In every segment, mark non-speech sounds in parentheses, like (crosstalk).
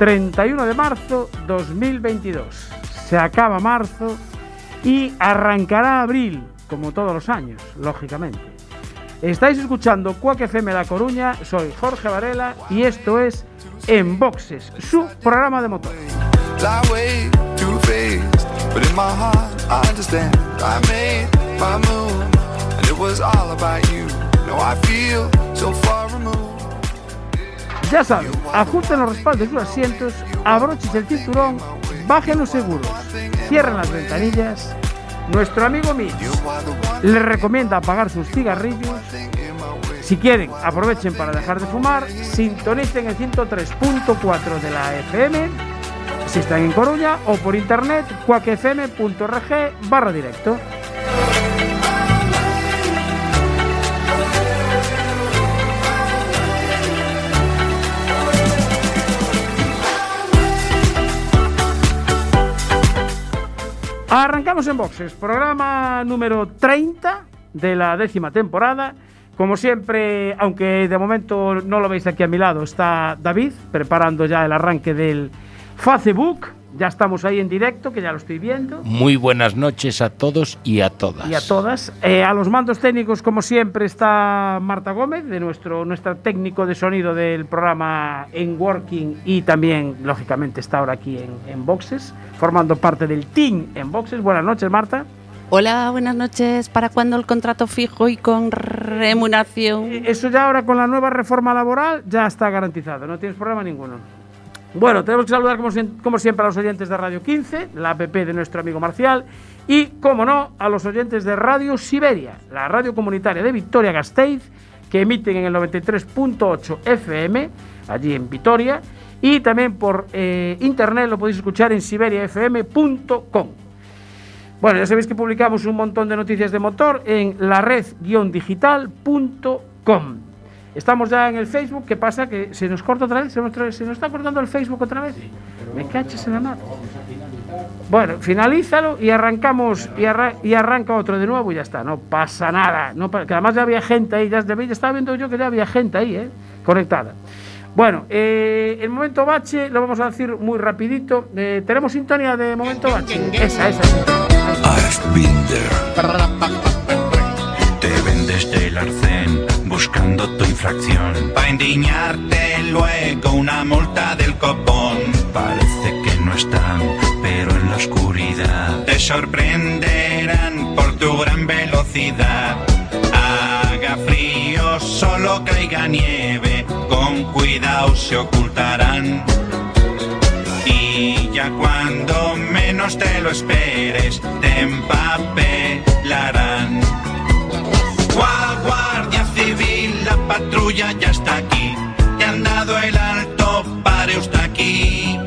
31 de marzo 2022. Se acaba marzo y arrancará abril, como todos los años, lógicamente. Estáis escuchando Cuac FM La Coruña, soy Jorge Varela y esto es En Boxes, su programa de motor. Ya saben, ajusten los respaldos de sus asientos, abrochen el cinturón, bajen los seguros, cierren las ventanillas. Nuestro amigo Mitch les recomienda apagar sus cigarrillos. Si quieren, aprovechen para dejar de fumar, sintonicen el 103.4 de la FM, si están en Coruña, o por internet, cuacfm.org directo. Arrancamos en boxes, programa número 30 de la décima temporada. Como siempre, aunque de momento no lo veis aquí a mi lado, está David preparando ya el arranque del Facebook. Ya estamos ahí en directo, que ya lo estoy viendo. Muy buenas noches a todos y a todas. Y a todas. Eh, a los mandos técnicos, como siempre, está Marta Gómez, de nuestro nuestra técnico de sonido del programa en Working y también, lógicamente, está ahora aquí en, en Boxes, formando parte del team en Boxes. Buenas noches, Marta. Hola, buenas noches. ¿Para cuándo el contrato fijo y con remuneración? Eh, Eso ya ahora con la nueva reforma laboral ya está garantizado, no tienes problema ninguno. Bueno, tenemos que saludar como, siempre a los oyentes de Radio 15, la app de nuestro amigo Marcial, y, como no, a los oyentes de Radio Siberia, la radio comunitaria de Victoria Gasteiz, que emiten en el 93.8 FM, allí en Vitoria, y también por eh, internet lo podéis escuchar en siberiafm.com. Bueno, ya sabéis que publicamos un montón de noticias de motor en la red-digital.com. Estamos ya en el Facebook. ¿Qué pasa? ¿Que se nos corta otra vez? ¿Se nos, se nos está cortando el Facebook otra vez? Me cachas en la mano. Bueno, finalízalo y arrancamos y, arra- y arranca otro de nuevo y ya está. No pasa nada. No pa- que además ya había gente ahí. Ya, ya estaba viendo yo que ya había gente ahí, ¿eh? Conectada. Bueno, eh, el momento bache lo vamos a decir muy rapidito. Eh, ¿Tenemos sintonía de momento bache? Esa, esa. I've been there. Te vendes del arcén buscando tu infracción. Pa' indignarte luego una multa del copón. Parece que no están, pero en la oscuridad te sorprenderán por tu gran velocidad. Haga frío, solo caiga nieve, con cuidado se ocultarán. Y ya cuando menos te lo esperes, te empapelarán. Ya está aquí. Te han dado el alto, pare usted aquí.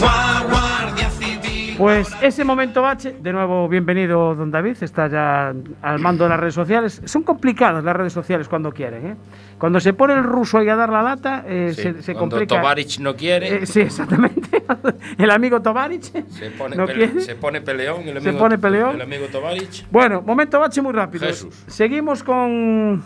Gua- Guardia Civil. Pues ese momento bache, de nuevo bienvenido don David, está ya al mando de las redes sociales. Son complicadas las redes sociales cuando quieren, ¿eh? Cuando se pone el ruso ahí a dar la lata, eh, Sí, se, se cuando complica. Tovarich no quiere, Eh, sí, exactamente. (laughs) el amigo Tovarich se, pone no pele- quiere. se pone peleón. El Se amigo, pone peleón. El amigo Tovarich. Bueno, momento bache muy rápido. Jesús. Seguimos con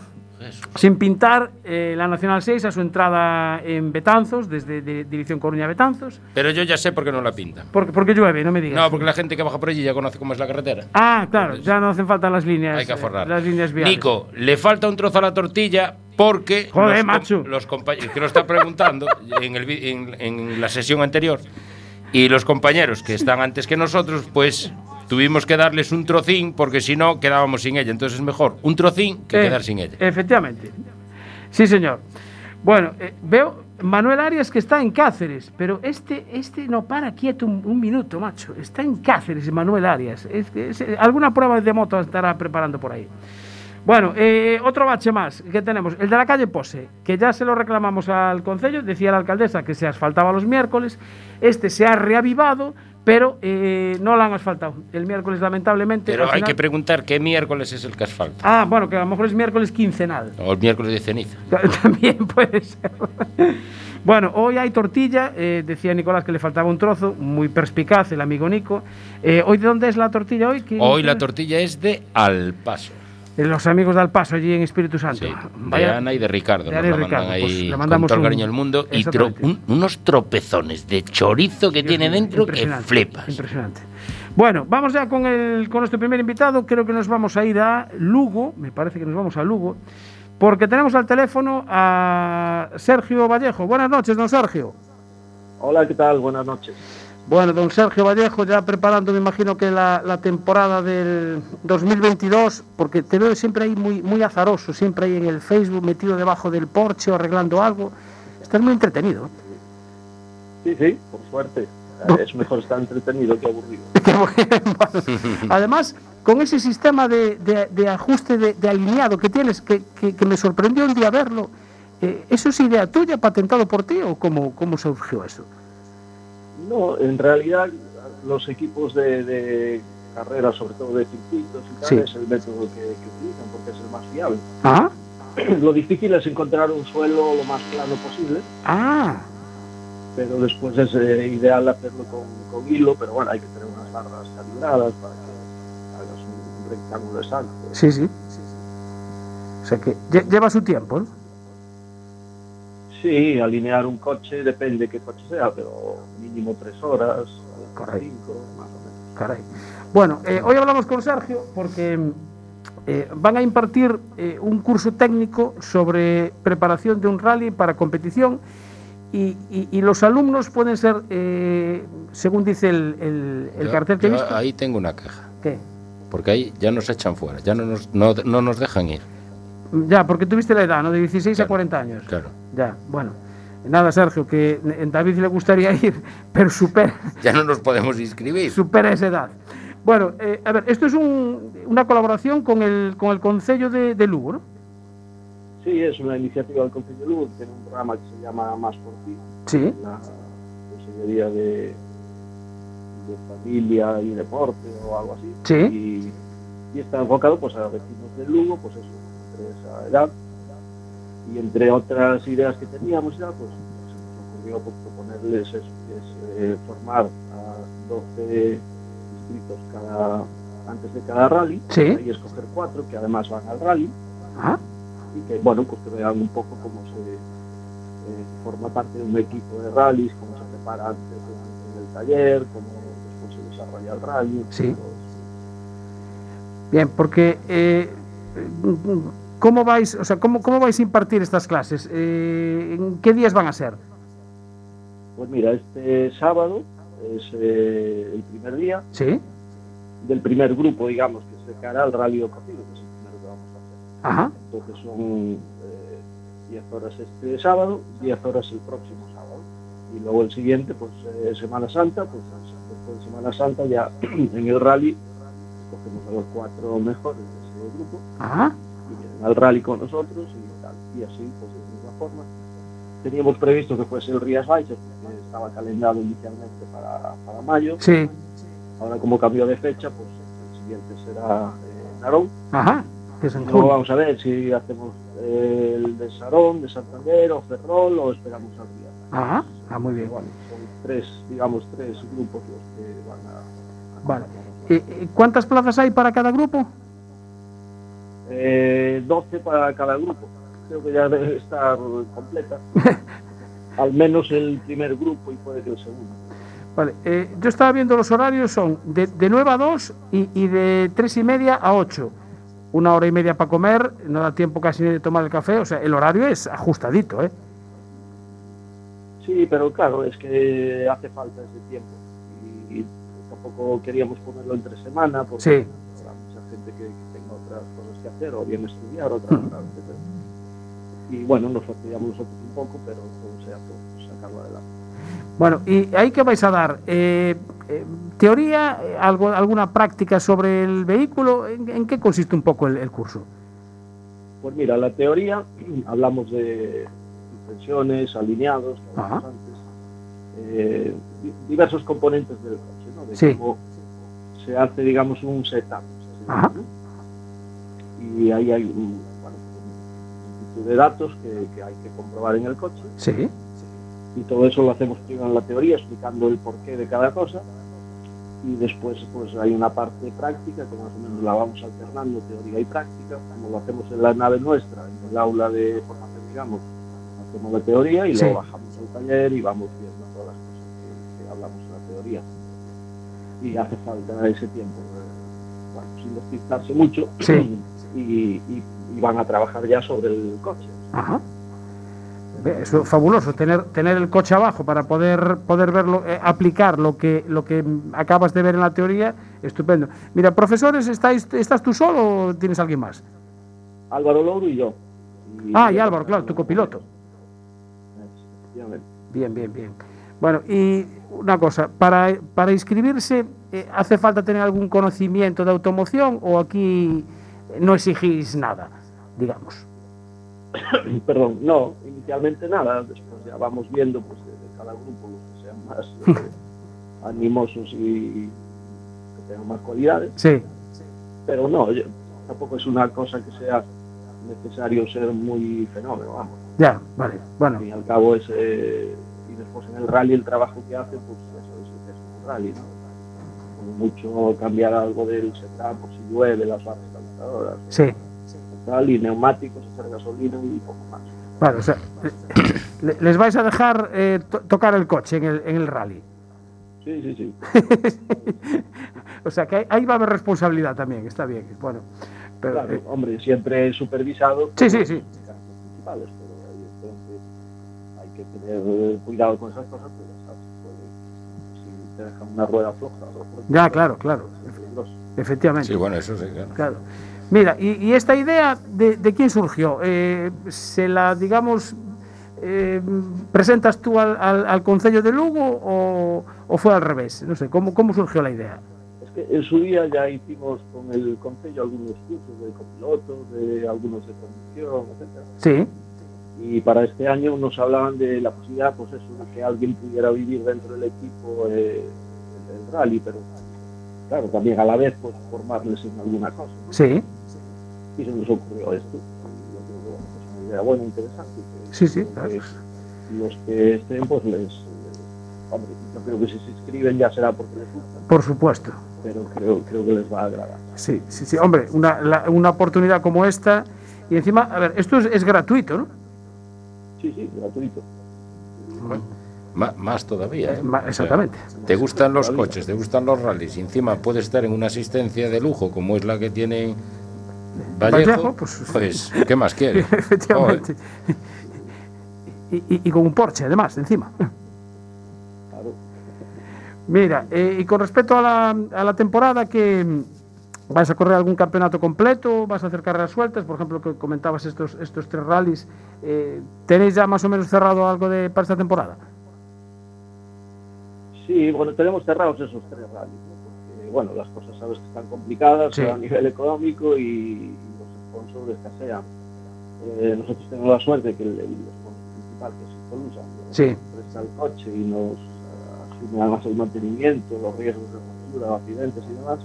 sin pintar eh, la Nacional 6 a su entrada en Betanzos, desde de- Dirección Coruña Betanzos. Pero yo ya sé por qué no la pintan. Porque, porque llueve, no me digas. No, porque la gente que baja por allí ya conoce cómo es la carretera. Ah, claro, ya no hacen falta las líneas. Hay que eh, aforrar. las líneas viales. Nico, le falta un trozo a la tortilla porque Joder, los, com- macho. los compañeros que lo está preguntando (laughs) en, el vi- en- en la sesión anterior Y los compañeros que están antes que nosotros, pues tuvimos que darles un trocín porque si no quedábamos sin ella. Entonces es mejor un trocín que Eh, quedar sin ella. Efectivamente. Sí, señor. Bueno, eh, veo Manuel Arias que está en Cáceres, pero este, este no para quieto un, un minuto, macho. Está en Cáceres, Manuel Arias. Es, es- eh, alguna prueba de moto estará preparando por ahí. Bueno, eh, otro bache más que tenemos, el de la calle Pose, que ya se lo reclamamos al Concello, decía la alcaldesa que se asfaltaba los miércoles, este se ha reavivado, pero eh, no lo han asfaltado. El miércoles, lamentablemente. Pero hay que preguntar qué miércoles es el que asfalta. Ah, bueno, que a lo mejor es miércoles quincenal. O el miércoles de ceniza. (laughs) También puede ser. Bueno, hoy hay tortilla, eh, decía Nicolás que le faltaba un trozo, muy perspicaz el amigo Nico. Eh, ¿Hoy de dónde es la tortilla hoy? ¿Quién- Hoy la tortilla es de Al Paso. Los amigos de Alpaso allí en Espíritu Santo. Sí, de Ana y de Ricardo. de nos Ana y la mandan Ricardo, ahí pues le con mandamos todo el un- cariño del mundo. Y tro- Exactamente. un- unos tropezones de chorizo que tiene dentro que flipas. Impresionante. Bueno, vamos ya con, el, con nuestro primer invitado. Creo que nos vamos a ir a Lugo, me parece que nos vamos a Lugo, porque tenemos al teléfono a Sergio Vallejo. Buenas noches, don Sergio. Hola, ¿qué tal? Buenas noches. Bueno, don Sergio Vallejo ya preparando, me imagino que la, la temporada del 2022, porque te veo siempre ahí muy, muy azaroso, siempre ahí en el Facebook metido debajo del porche o arreglando algo. Estás muy entretenido. Sí, sí, por suerte. Es mejor estar entretenido que aburrido. (laughs) Bueno. Además, con ese sistema de, de- de ajuste de, de alineado que tienes, que, que- que me sorprendió un día verlo, eh, ¿eso es idea tuya, patentado por ti o cómo, cómo surgió eso? No, en realidad los equipos de, de carrera, sobre todo de circuitos y tal, Sí. es el método que, que utilizan porque es el más fiable. Ah, (clears throat) Lo difícil es encontrar un suelo lo más plano posible, ah, pero después es eh, ideal hacerlo con, con hilo, pero bueno, hay que tener unas barras calibradas para que hagas un rectángulo exacto. sí, sí. O sea que lle- lleva su tiempo, ¿no? Sí, alinear un coche depende qué coche sea, pero mínimo tres horas, cinco, más o menos. Caray. Bueno, eh, hoy hablamos con Sergio porque eh, van a impartir eh, un curso técnico sobre preparación de un rally para competición y, y- y los alumnos pueden ser, eh, según dice el, el- el Yo- cartel que he visto, ahí tengo una queja. ¿qué? Porque ahí ya nos echan fuera, ya no nos, no, no nos dejan ir. Ya, porque tuviste la edad, ¿no? De 16 a Claro, 40 años. Claro. Ya, bueno. Nada, Sergio, que en David le gustaría ir, pero supera, Ya no nos podemos inscribir. supera esa edad. Bueno, eh, a ver, esto es un- una colaboración con el, con el Concello de, de Lugo, ¿no? Sí, es una iniciativa del Consejo de Luz, tiene un programa que se llama Más por ti, Sí. la Consejería de, de Familia y Deporte o algo así. Sí. Y, y está enfocado pues a vecinos de Lugo, pues eso, entre esa edad. Y entre otras ideas que teníamos ya, pues se nos ocurrió pues, proponerles es, es, eh, formar a 12 inscritos cada, antes de cada rally Sí. y escoger cuatro que además van al rally Ah, y que bueno pues que vean un poco cómo se eh, forma parte de un equipo de rallies, cómo se prepara antes en, el taller, cómo después se desarrolla el rally. Sí. bien, porque eh, ¿cómo vais, o sea, cómo, cómo vais a impartir estas clases? Eh, ¿En qué días van a ser? Pues mira, este sábado es eh, el primer día Sí. del primer grupo, digamos, que se cara al rally de Cocido, que es el primero que vamos a hacer. Ajá. Entonces son eh, 10 horas este sábado, 10 horas el próximo sábado. Y luego el siguiente, pues eh, Semana Santa, pues después de Semana Santa ya (clears throat) en el rally cogemos a los cuatro mejores de ese grupo Ajá. Al rally con nosotros y tal. Y así, pues de la misma forma. Teníamos previsto que fuese el Rías Baixas, porque estaba calendado inicialmente para, para mayo. Sí. Ahora como cambió de fecha, pues el siguiente será eh, Narón. Ajá. Que es en Luego junio. vamos a ver si hacemos eh, el de Sarón, de Santander o Ferrol o esperamos al día. Ajá. Ah, muy bien. Bueno, son tres, digamos, tres grupos los que van a... a Vale. ¿Cuántas plazas hay para cada grupo? Eh, 12 para cada grupo. Creo que ya debe estar completa. (laughs) Al menos el primer grupo y puede que el segundo. Vale, eh, yo estaba viendo los horarios, son de, de 9 a 2 y, y de 3 y media a 8. Una hora y media para comer, no da tiempo casi ni de tomar el café, o sea, el horario es ajustadito, ¿eh? Sí, pero claro, es que hace falta ese tiempo. Y, y tampoco queríamos ponerlo entre semana porque Sí. habrá mucha gente que, que tenga otras cosas que hacer o bien estudiar. Ujú. claro, etcétera. Y bueno, nos fastidiamos nosotros un poco, pero todo sea por sacarlo adelante. Bueno, ¿y ahí qué vais a dar? Eh, eh, ¿Teoría? eh, algo, ¿Alguna práctica sobre el vehículo? ¿En, en qué consiste un poco el, el curso? Pues mira, la teoría, (clears throat) hablamos de suspensiones, alineados, antes, eh, di- diversos componentes del coche, ¿no? De Sí. cómo se hace, digamos, un setup. Y ahí hay un, bueno, multitud de datos que, que hay que comprobar en el coche. Sí. Y todo eso lo hacemos primero en la teoría, explicando el porqué de cada cosa. Y después pues hay una parte práctica que más o menos la vamos alternando, teoría y práctica, como lo hacemos en la nave nuestra, en el aula de formación, digamos, hacemos la teoría y Sí. luego bajamos al taller y vamos viendo todas las cosas que, que hablamos en la teoría. Y hace falta ese tiempo, eh, bueno, sin despistarse mucho, Sí. (clears throat) y, y- y van a trabajar ya sobre el coche. Ajá. Es fabuloso, tener, tener el coche abajo para poder, poder verlo, eh, aplicar lo que, lo que acabas de ver en la teoría, estupendo. Mira, profesores, ¿estáis, ¿estás tú solo o tienes alguien más? Álvaro Louro y yo. Ah, y Álvaro, claro, tu copiloto. Bien, bien, bien. Bueno, y una cosa, para, para inscribirse, eh, ¿hace falta tener algún conocimiento de automoción o aquí no exigís nada, digamos? (coughs) Perdón, no, inicialmente nada, después ya vamos viendo pues de, de cada grupo los que sean más (laughs) eh, animosos y que tengan más cualidades, Sí, pero no, yo- tampoco es una cosa que sea necesario ser muy fenómeno, vamos. ya, vale. Bueno, Al fin y al cabo es, eh, y después en el rally el trabajo que hace, pues lo que es un rally, ¿no? Con mucho cambiar algo del setup, por si llueve, las barras sí. tal, y neumáticos, echar gasolina y poco más. Vale, o sea, le- les vais a dejar eh, to- tocar el coche en el, en el rally. Sí, sí, sí. (laughs) o sea, que ahí- va a haber responsabilidad también, está bien. Bueno, pero, Claro, eh, hombre, siempre supervisado. Sí, sí, sí. principales, pero evidentemente hay que tener eh, cuidado con esas cosas, pues ya sabes, puede- si te dejan una rueda floja Ya, claro, claro. efectivamente. Sí, bueno, eso sí, claro. Claro. Mira, y, y esta idea, de, de quién surgió? Eh, ¿Se la, digamos, eh, presentas tú al, al, al Concello de Lugo o, o fue al revés? No sé, ¿cómo, ¿cómo surgió la idea? Es que en su día ya hicimos con el Concello algunos cursos de copiloto, de algunos de conducción, etcétera. Sí, Y para este año nos hablaban de la posibilidad, pues eso, de que alguien pudiera vivir dentro del equipo eh, el, rally, pero claro, también a la vez pues formarles en alguna cosa. ¿no? sí, y se nos ocurrió esto. Y yo creo que bueno, pues una idea buena, interesante. que- Sí, sí, que claro. Los que estén, pues les. hombre, yo creo que si se inscriben ya será porque les gusta, por supuesto. pero creo, creo que les va a agradar. Sí, sí, sí. Hombre, una, la- una oportunidad como esta. Y encima, a ver, esto es, es gratuito, ¿no? Sí, sí, gratuito. Más todavía. ¿eh? Ma- O sea, Exactamente. te gustan los Todavía. coches, te gustan los rallies y encima puedes estar en una asistencia de lujo como es la que tiene Vallejo, Vallejo, pues- pues, ¿qué más quieres? (laughs) Efectivamente. Y, y- y con un Porsche, además, encima. Claro. Mira, eh, y con respecto a la, a la temporada, que ¿vas a correr algún campeonato completo? ¿Vas a hacer carreras sueltas? Por ejemplo, que comentabas estos, estos tres rallies. eh, ¿Tenéis ya más o menos cerrado algo de, para esta temporada? Sí, bueno, tenemos cerrados esos tres rallies, ¿no? porque bueno, las cosas sabes que están complicadas Sí. a nivel económico y, los sponsors escasean. Eh, nosotros tenemos la suerte que el, el sponsor principal, que es Ipolusa, nos Sí. presta el coche y nos eh, asume además el mantenimiento, los riesgos de rotura, accidentes y demás,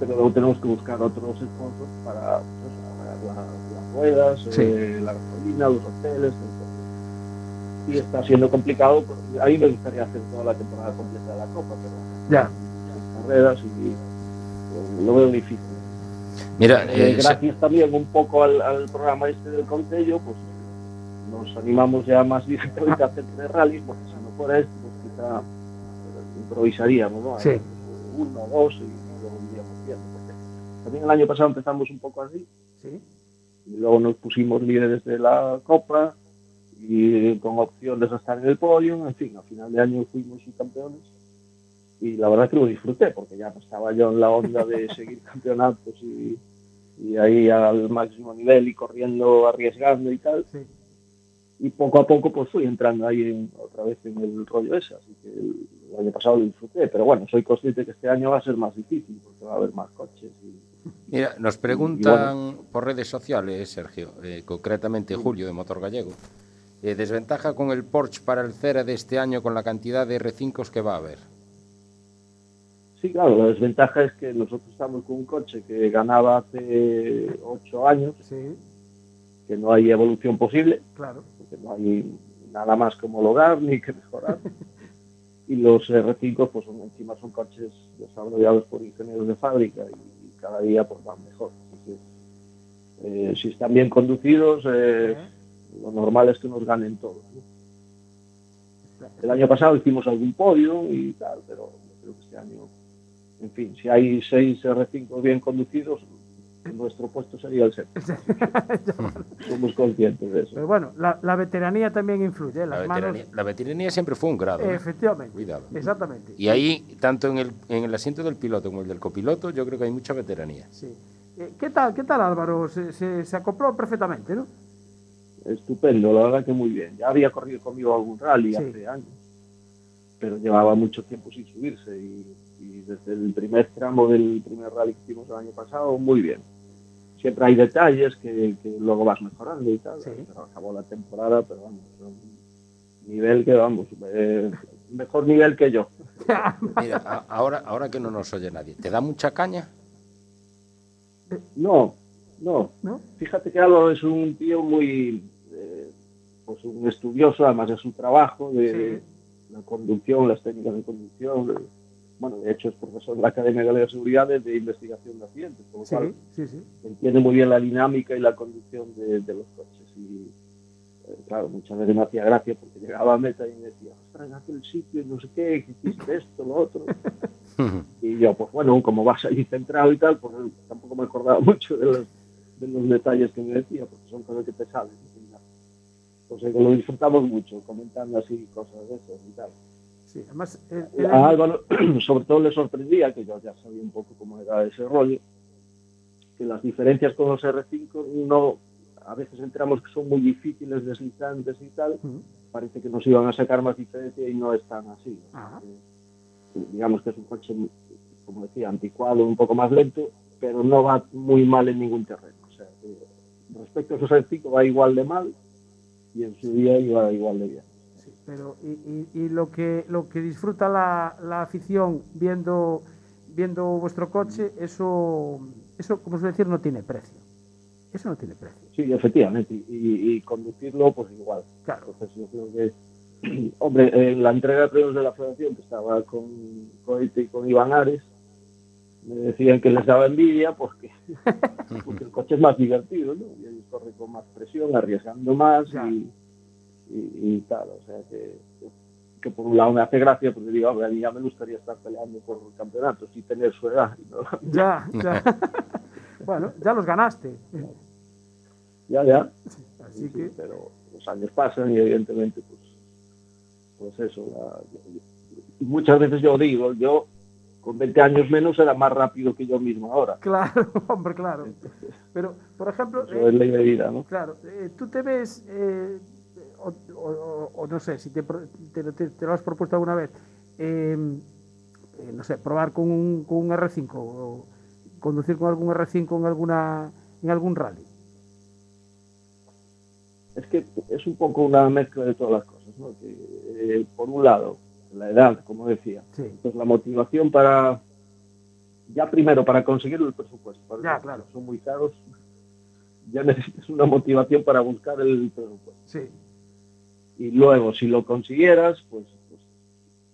pero luego tenemos que buscar otros sponsors para pues la- las ruedas, Sí. eh, la gasolina, los hoteles, todo y está siendo complicado. porque A mí me gustaría hacer toda la temporada completa de la Copa, pero Ya. las carreras y lo, lo veo difícil. Mira, Eh, eh, se- gracias también un poco al, al programa este del Concello, pues nos animamos ya más (laughs) directamente a hacer tres rallies, porque si no fuera esto, pues quizá improvisaríamos, ¿no? Sí. Uno, dos y luego iríamos viendo. Porque también el año pasado empezamos un poco así, Sí. y luego nos pusimos líderes de la Copa y con opciones a estar en el podio, en fin, a final de año fuimos campeones y la verdad que lo disfruté porque ya no estaba yo en la onda de (laughs) seguir campeonatos y, y ahí al máximo nivel y corriendo, arriesgando y tal. Sí. Y poco a poco pues fui entrando ahí en- otra vez en el rollo ese, así que el, el año pasado lo disfruté, pero bueno, soy consciente que este año va a ser más difícil porque va a haber más coches y Mira, nos preguntan por redes sociales, Sergio, eh, concretamente Julio de Motor Gallego. eh, desventaja con el Porsche para el Cera de este año con la cantidad de R5 que va a haber. Sí, claro, la desventaja es que nosotros estamos con un coche que ganaba hace ocho años, Sí, que no hay evolución posible, claro. porque no hay nada más que homologar ni que mejorar. (laughs) y los R5 pues son, encima son coches desarrollados por ingenieros de fábrica y cada día pues van mejor. Eh, si están bien conducidos, eh, lo normal es que nos ganen todos. ¿no? El año pasado hicimos algún podio y tal, pero yo creo que este año, en fin, si hay seis R5 bien conducidos, nuestro puesto sería el séptimo. (laughs) Somos conscientes de eso. Pero bueno, la, la veteranía también influye. ¿eh? La manos. veteranía, la veteranía siempre fue un grado. ¿eh? Efectivamente. Cuidado. Exactamente. Y ahí, tanto en el, en el asiento del piloto como el del copiloto, yo creo que hay mucha veteranía. Sí. Eh, ¿Qué tal, qué tal Álvaro? Se, se, se acopló perfectamente, ¿no? Estupendo, la verdad que muy bien. Ya había corrido conmigo algún rally Sí. hace años, pero llevaba mucho tiempo sin subirse y, y desde el primer tramo del primer rally que hicimos el año pasado, muy bien. Siempre hay detalles que, que luego vas mejorando y tal, Sí. pero acabó la temporada, pero vamos, un nivel que vamos, eh, mejor nivel que yo. (laughs) Mira, a- ahora, ahora que no nos oye nadie, ¿te da mucha caña? No, no. ¿No? Fíjate que Álvaro es un tío muy, eh, pues un estudioso, además de su trabajo, de Sí. la conducción, las técnicas de conducción. de- bueno, de hecho es profesor de la Academia de Seguridad de investigación de accidentes, por lo Sí, cual sí, sí. entiende muy bien la dinámica y la conducción de, de los coches. Y eh, claro, muchas veces me hacía gracia porque llegaba a meta y me decía, ostras, en aquel sitio, no sé qué, que hiciste esto, lo otro. (laughs) Y yo, pues bueno, como vas allí centrado y tal, pues tampoco me acordaba (laughs) mucho de los, de los detalles que me decía, porque son cosas que te salen. O sea que lo disfrutamos mucho, comentando así cosas de esas y tal. Sí. Además, A Álvaro, (clears throat) sobre todo le sorprendía, que yo ya sabía un poco cómo era ese rollo, que las diferencias con los R5 no, a veces enteramos que son muy difíciles, deslizantes y tal, parece que nos iban a sacar más diferencia y no es tan así. Eh, digamos que es un coche, como decía, anticuado, un poco más lento, pero no va muy mal en ningún terreno. O sea, que respecto a esos R5 va igual de mal y en su día iba igual de bien. Pero y, y- y lo que lo que disfruta la, la afición viendo viendo vuestro coche, eso eso como suele decir no tiene precio. Eso no tiene precio. Sí, efectivamente, y, conducirlo pues igual. Claro. Entonces yo creo que, (clears throat) hombre, en la entrega de premios de la federación, que estaba con y con Iván Ares, me decían que les daba envidia porque, (laughs) porque el coche es más divertido, ¿no? Y ellos corren con más presión, arriesgando más y, y- y tal. O sea que, que por un lado me hace gracia porque digo, hombre, a mí ya me gustaría estar peleando por campeonatos y tener su edad. no. (laughs) Ya, ya. (laughs) bueno, ya los ganaste. Ya, ya. Así Sí, que pero los años pasan y evidentemente pues pues eso la- y muchas veces yo digo yo con 20 años menos era más rápido que yo mismo ahora claro, (laughs) hombre, claro. Pero por ejemplo, eso eh, es ley de vida no Claro, eh, tú te ves, eh, o, o- o no sé, si te, te, lo- te- te lo has propuesto alguna vez, eh, eh, no sé, probar con un, con un R5 o conducir con algún R5 en, alguna, en algún rally. es que es un poco una mezcla de todas las cosas ¿no? que eh, por un lado la edad como decía Sí, pues la motivación para ya primero para conseguir el presupuesto para Ya, claro. son muy caros ya (laughs) necesitas una motivación para buscar el presupuesto sí, y luego si lo consiguieras, pues, pues,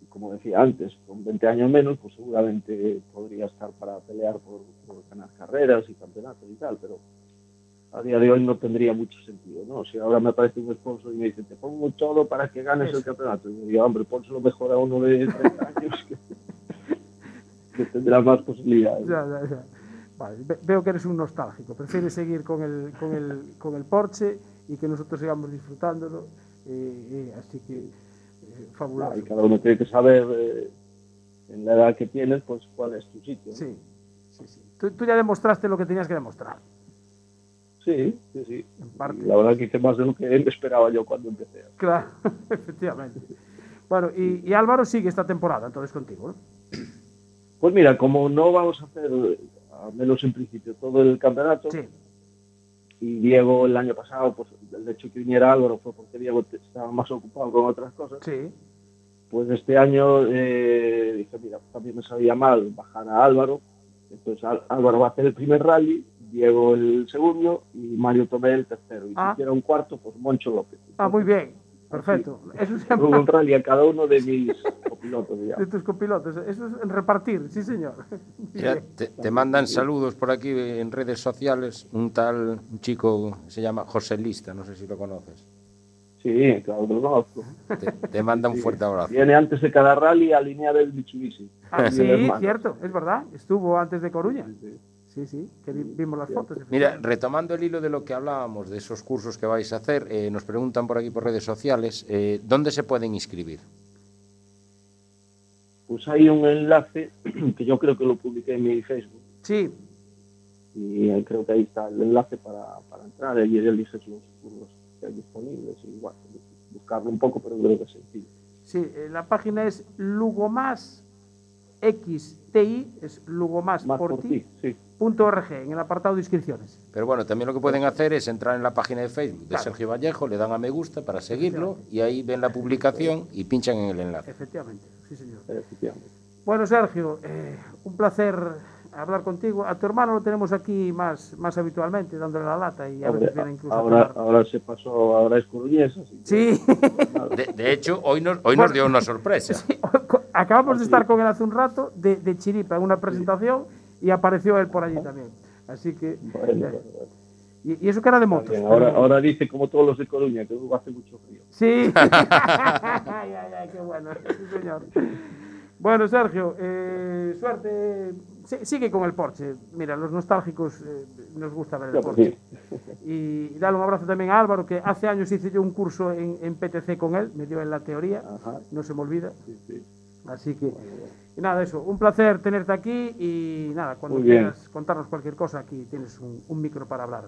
como decía antes, con 20 años menos, pues seguramente podría estar para pelear por, por ganar carreras y campeonatos y tal, pero a día de hoy no tendría mucho sentido, ¿no? Si ahora me aparece un sponsor y me dice, te pongo todo para que ganes el campeonato, y yo digo, hombre, pónselo mejor a uno de 30 años que, que tendrá más posibilidades. ya, ya, ya. Vale, ve- veo que eres un nostálgico, prefieres seguir con el, con el, con el Porsche y que nosotros sigamos disfrutándolo. Eh, eh, así que, eh, fabuloso. Y cada uno tiene que saber, eh, en la edad que tienes, pues cuál es tu sitio. ¿no? Sí, sí, sí. Tú, tú ya demostraste lo que tenías que demostrar. sí, sí. sí. En parte. La verdad que hice más de lo que esperaba yo cuando empecé. Claro, (laughs) efectivamente. Bueno, y, y Álvaro sigue esta temporada, entonces contigo, ¿no? Pues mira, como no vamos a hacer, al menos en principio, todo el campeonato, Sí, y Diego el año pasado, pues el hecho que viniera Álvaro fue porque Diego estaba más ocupado con otras cosas, sí. pues este año eh, dije, mira, también me sabía mal bajar a Álvaro, entonces Álvaro va a hacer el primer rally, Diego el segundo y Mario Tomé el tercero, y Ah. si quiera un cuarto, pues Moncho López. Ah, muy bien. Perfecto. (laughs) Eso se Hubo llama un rally a cada uno de mis copilotos, de tus copilotos. Eso es repartir, sí, señor. (laughs) Mira, te, te mandan saludos por aquí en redes sociales. Un tal un chico se llama José Lista, no sé si lo conoces. Sí, claro, lo conozco. Te, te manda un fuerte abrazo. Viene antes de cada rally a alinear el Mitsubishi. Ah, sí, cierto, es verdad. Estuvo antes de Coruña. Sí, sí, que vi- vimos las fotos. Mira, retomando el hilo de lo que hablábamos, de esos cursos que vais a hacer, eh, nos preguntan por aquí por redes sociales, eh, ¿dónde se pueden inscribir? Pues hay un enlace (clears throat) que yo creo que lo publiqué en mi Facebook. Sí, y creo que ahí está el enlace para, para entrar y eliges los cursos que hay disponibles y bueno, buscarlo un poco, pero creo que es sencillo. sí. eh, La página es Lugomás XTI, es Más por ti, sí. lugomásporti.org, en el apartado de inscripciones. Pero bueno, también lo que pueden hacer es entrar en la página de Facebook de Claro. Sergio Vallejo, le dan a me gusta para seguirlo y ahí ven la publicación y pinchan en el enlace. Efectivamente, sí, señor. Efectivamente. Bueno, Sergio, eh, un placer hablar contigo. A tu hermano lo tenemos aquí más, más habitualmente, dándole la lata y a Hombre, veces viene incluso ahora, a ahora se pasó, ahora es coruñés, así que Sí. De, de hecho, hoy nos, hoy nos dio una sorpresa. Acabamos de Así estar es. con él hace un rato de, de chiripa en una presentación y apareció él por allí también. Así que, Bueno, y, y eso que era de motos. Bien, ahora, ahora dice como todos los de Coruña, que hace mucho frío. Sí. ay, ay, ay, qué bueno. Sí, señor. Bueno, Sergio, eh, suerte. Sí- sigue con el Porsche. Mira, los nostálgicos eh, nos gusta ver el pues, Porsche. Y, y darle un abrazo también a Álvaro, que hace años hice yo un curso en, en PTC con él, me dio en la teoría, Ajá, no se me olvida. sí, sí. Así que, y nada, eso, un placer tenerte aquí y nada, cuando quieras contarnos cualquier cosa, aquí tienes un, un micro para hablar.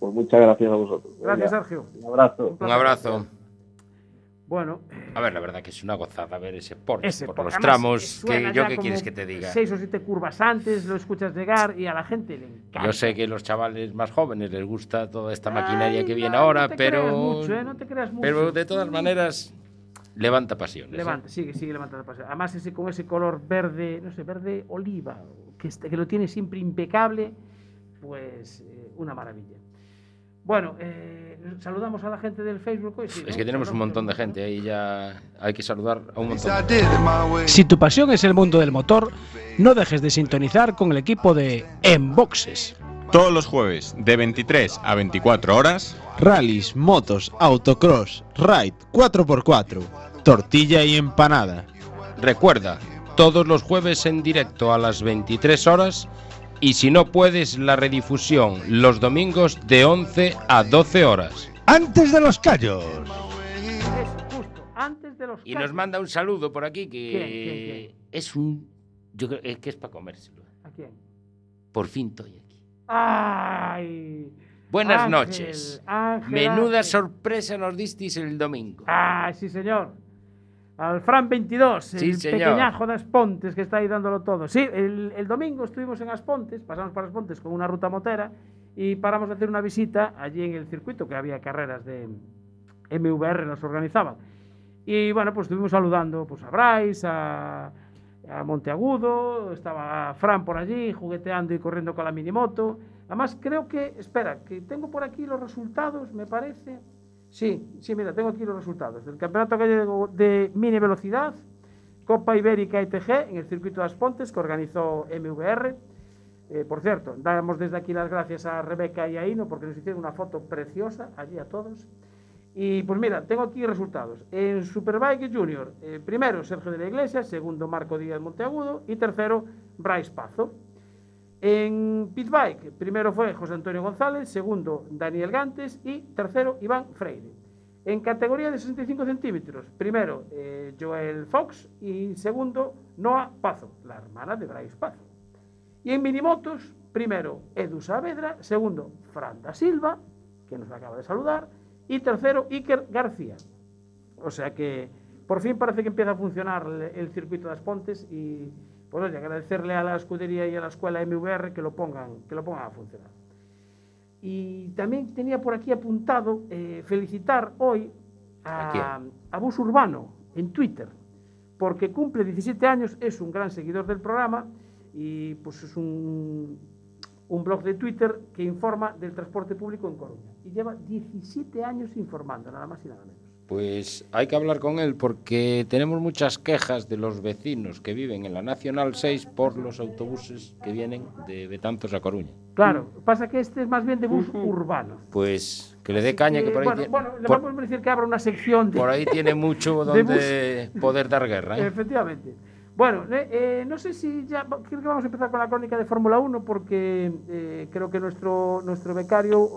Pues muchas gracias a vosotros. Gracias, Venga, Sergio. Un abrazo. Un abrazo. Bueno, A ver, la verdad que es una gozada ver ese Porsche ese por porque los además tramos. Que, ¿Yo qué quieres que te diga? Seis o siete curvas antes, lo escuchas llegar y a la gente le encanta. Yo sé que los chavales más jóvenes les gusta toda esta Ay, maquinaria que no, viene no ahora, te pero. creas mucho, ¿eh? No te creas mucho. Pero de todas maneras, levanta pasiones. ¿eh? Levanta, sigue, sigue levantando paso. Además, ese, con ese color verde, no sé, verde oliva, que, este- que lo tiene siempre impecable, pues eh, una maravilla. Bueno, eh, saludamos a la gente del Facebook hoy. sí, Es ¿no? que tenemos un montón de gente ahí ya. Hay que saludar a un montón. Si tu pasión es el mundo del motor, no dejes de sintonizar con el equipo de Enboxes. Todos los jueves, de 23 a 24 horas, Rallys, motos, autocross, ride 4x4, tortilla y empanada. Recuerda, todos los jueves en directo a las 23 horas y si no puedes, la redifusión los domingos de 11 a 12 horas. Antes de los callos. Eso, justo, antes de los Y nos manda un saludo por aquí que ¿Quién, quién, es un. Yo creo es que es para comérselo. ¿A quién? Por fin aquí. ¡Ay! Buenas Ángel, noches. Ángel, Menuda Ángel. sorpresa nos disteis el domingo. ¡Ay, sí, señor! Al Fran 22, el señor. pequeñajo de Aspontes que está ahí dándolo todo. Sí, el, el domingo estuvimos en Aspontes, pasamos por Aspontes con una ruta motera y paramos de hacer una visita allí en el circuito, que había carreras de MVR, nos organizaban. Y bueno, pues estuvimos saludando pues, a Bryce, a, a Monteagudo, estaba Fran por allí jugueteando y corriendo con la minimoto. Además, creo que, espera, que tengo por aquí los resultados, me parece. Sí, sí, mira, tengo aquí los resultados del Campeonato Gallego de Mini Velocidad, Copa Ibérica ITG en el circuito de Aspontes que organizó MVR. Eh, por cierto, damos desde aquí las gracias a Rebeca y a Ino porque nos hicieron una foto preciosa allí a todos. Y pues mira, tengo aquí resultados. En Superbike Junior, eh, primero Sergio de la Iglesia, segundo Marco Díaz Monteagudo y tercero Bryce Pazo. En Pitbike, primero fue José Antonio González, segundo Daniel Gantes y tercero Iván Freire. En categoría de 65 centímetros, primero eh, Joel Fox y segundo Noah Pazo, la hermana de Bryce Pazo. Y en minimotos, primero Edu Saavedra, segundo Fran da Silva, que nos acaba de saludar, y tercero Iker García. O sea que por fin parece que empieza a funcionar el, circuito de las Pontes y pues oye, agradecerle a la escudería y a la escuela MVR que lo pongan, que lo pongan a funcionar. Y también tenía por aquí apuntado eh, felicitar hoy a Bus Urbano en Twitter, porque cumple 17 años, es un gran seguidor del programa y pues es un, un blog de Twitter que informa del transporte público en Coruña. Y lleva 17 años informando, nada más y nada menos. Pues hay que hablar con él porque tenemos muchas quejas de los vecinos que viven en la Nacional 6 por los autobuses que vienen de Betanzos a Coruña. Claro, pasa que este es más bien de bus urbano. Pues que le dé caña que por ahí, bueno, tie- bueno, le por- vamos a decir que abra una sección de, por ahí tiene mucho de donde poder dar guerra. ¿eh? Efectivamente. Bueno, eh, eh, no sé si ya creo que vamos a empezar con la crónica de Fórmula 1 porque eh, creo que nuestro nuestro becario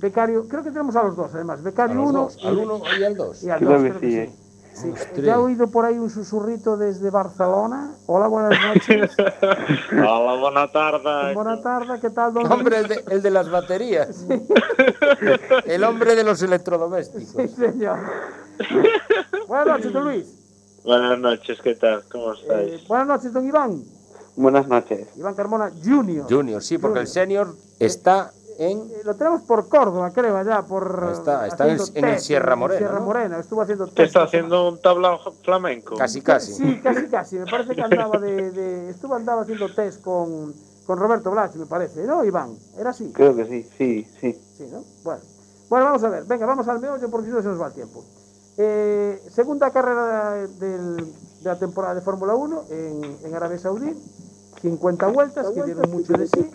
becario creo que tenemos a los dos además becario los 1 dos, al uno y al dos. y al Creo dos, que creo sí, que eh. Sí, ya he oído por ahí un susurrito desde Barcelona. Hola, buenas noches. (laughs) Hola, buena tarde. Buenas tardes, ¿qué tal, don Hombre, el de, el de las baterías. El hombre de los electrodomésticos. Sí, señor. buenas noches, don Luis. Buenas noches, ¿qué tal? ¿Cómo Eh, estáis? buenas noches, don Iván. Buenas noches. Iván Carmona Junior. Junior, sí, porque el senior está en... Eh, Lo tenemos por Córdoba, creo, allá por. Está, está en- en el Sierra en Morena, Sierra ¿no? Morena, estuvo haciendo ¿Qué test. está haciendo un tablao flamenco? Casi, casi. Sí, casi, casi. Me parece que andaba de. de- estuvo andaba haciendo test con, con Roberto Blas, me parece, ¿no, Iván? ¿Era así? Creo que sí, sí, sí. Sí, ¿no? Bueno. Bueno, vamos a ver. Venga, vamos al meollo porque si no se nos va el tiempo. Eh, segunda carrera del- de la temporada de Fórmula 1 en, en Arabia Saudí. 50 vueltas que dieron mucho de sí.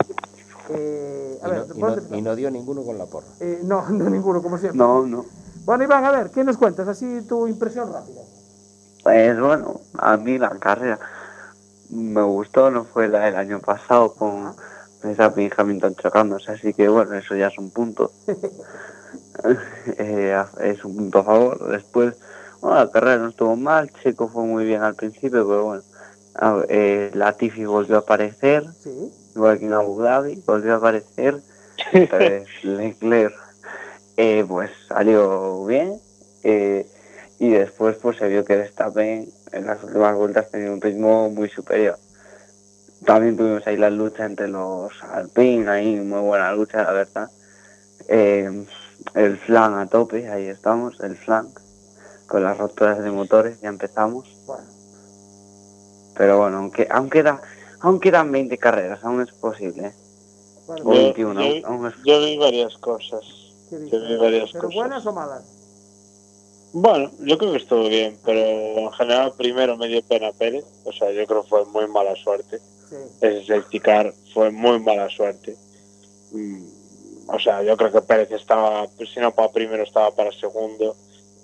Eh, a Y ver, no, y ¿por no- dónde y no dio ninguno con la porra. Eh, no, (laughs) no ninguno, como siempre. No, no. Bueno, Iván, a ver, ¿qué nos cuentas? Así tu impresión rápida. Pues bueno, a mí la carrera me gustó, no fue la del año pasado con y Hamilton chocándose, así que bueno, eso ya es un punto. (laughs) (laughs) Eh, es un punto a favor. Después, bueno, la carrera no estuvo mal, Checo fue muy bien al principio, pero bueno, ver, eh, Latifi volvió a aparecer, Sí. igual que en Abu Dhabi, volvió a aparecer. Entonces, (laughs) Leclerc, eh, pues salió bien. eh, y después, pues se vio que Verstappen en las últimas vueltas tenía un ritmo muy superior. También tuvimos ahí la lucha entre los Alpine, ahí muy buena lucha, la verdad. Eh, el flan a tope, ahí estamos, el flan, con las roturas de motores, ya empezamos. Bueno, Pero bueno, aunque, aunque, era, aún quedan 20 carreras, aún es posible. ¿eh? bueno, O Yo- 21, yo- aún es Yo vi varias cosas. ¿qué Yo vi varias ¿Pero cosas. buenas o malas? Bueno, yo creo que estuvo bien, pero en general primero me dio pena Pérez. O sea, yo creo que fue muy mala suerte. Sí. Ese safety car fue muy mala suerte. Mm, O sea, yo creo que Pérez estaba, pues, si no para primero, estaba para segundo,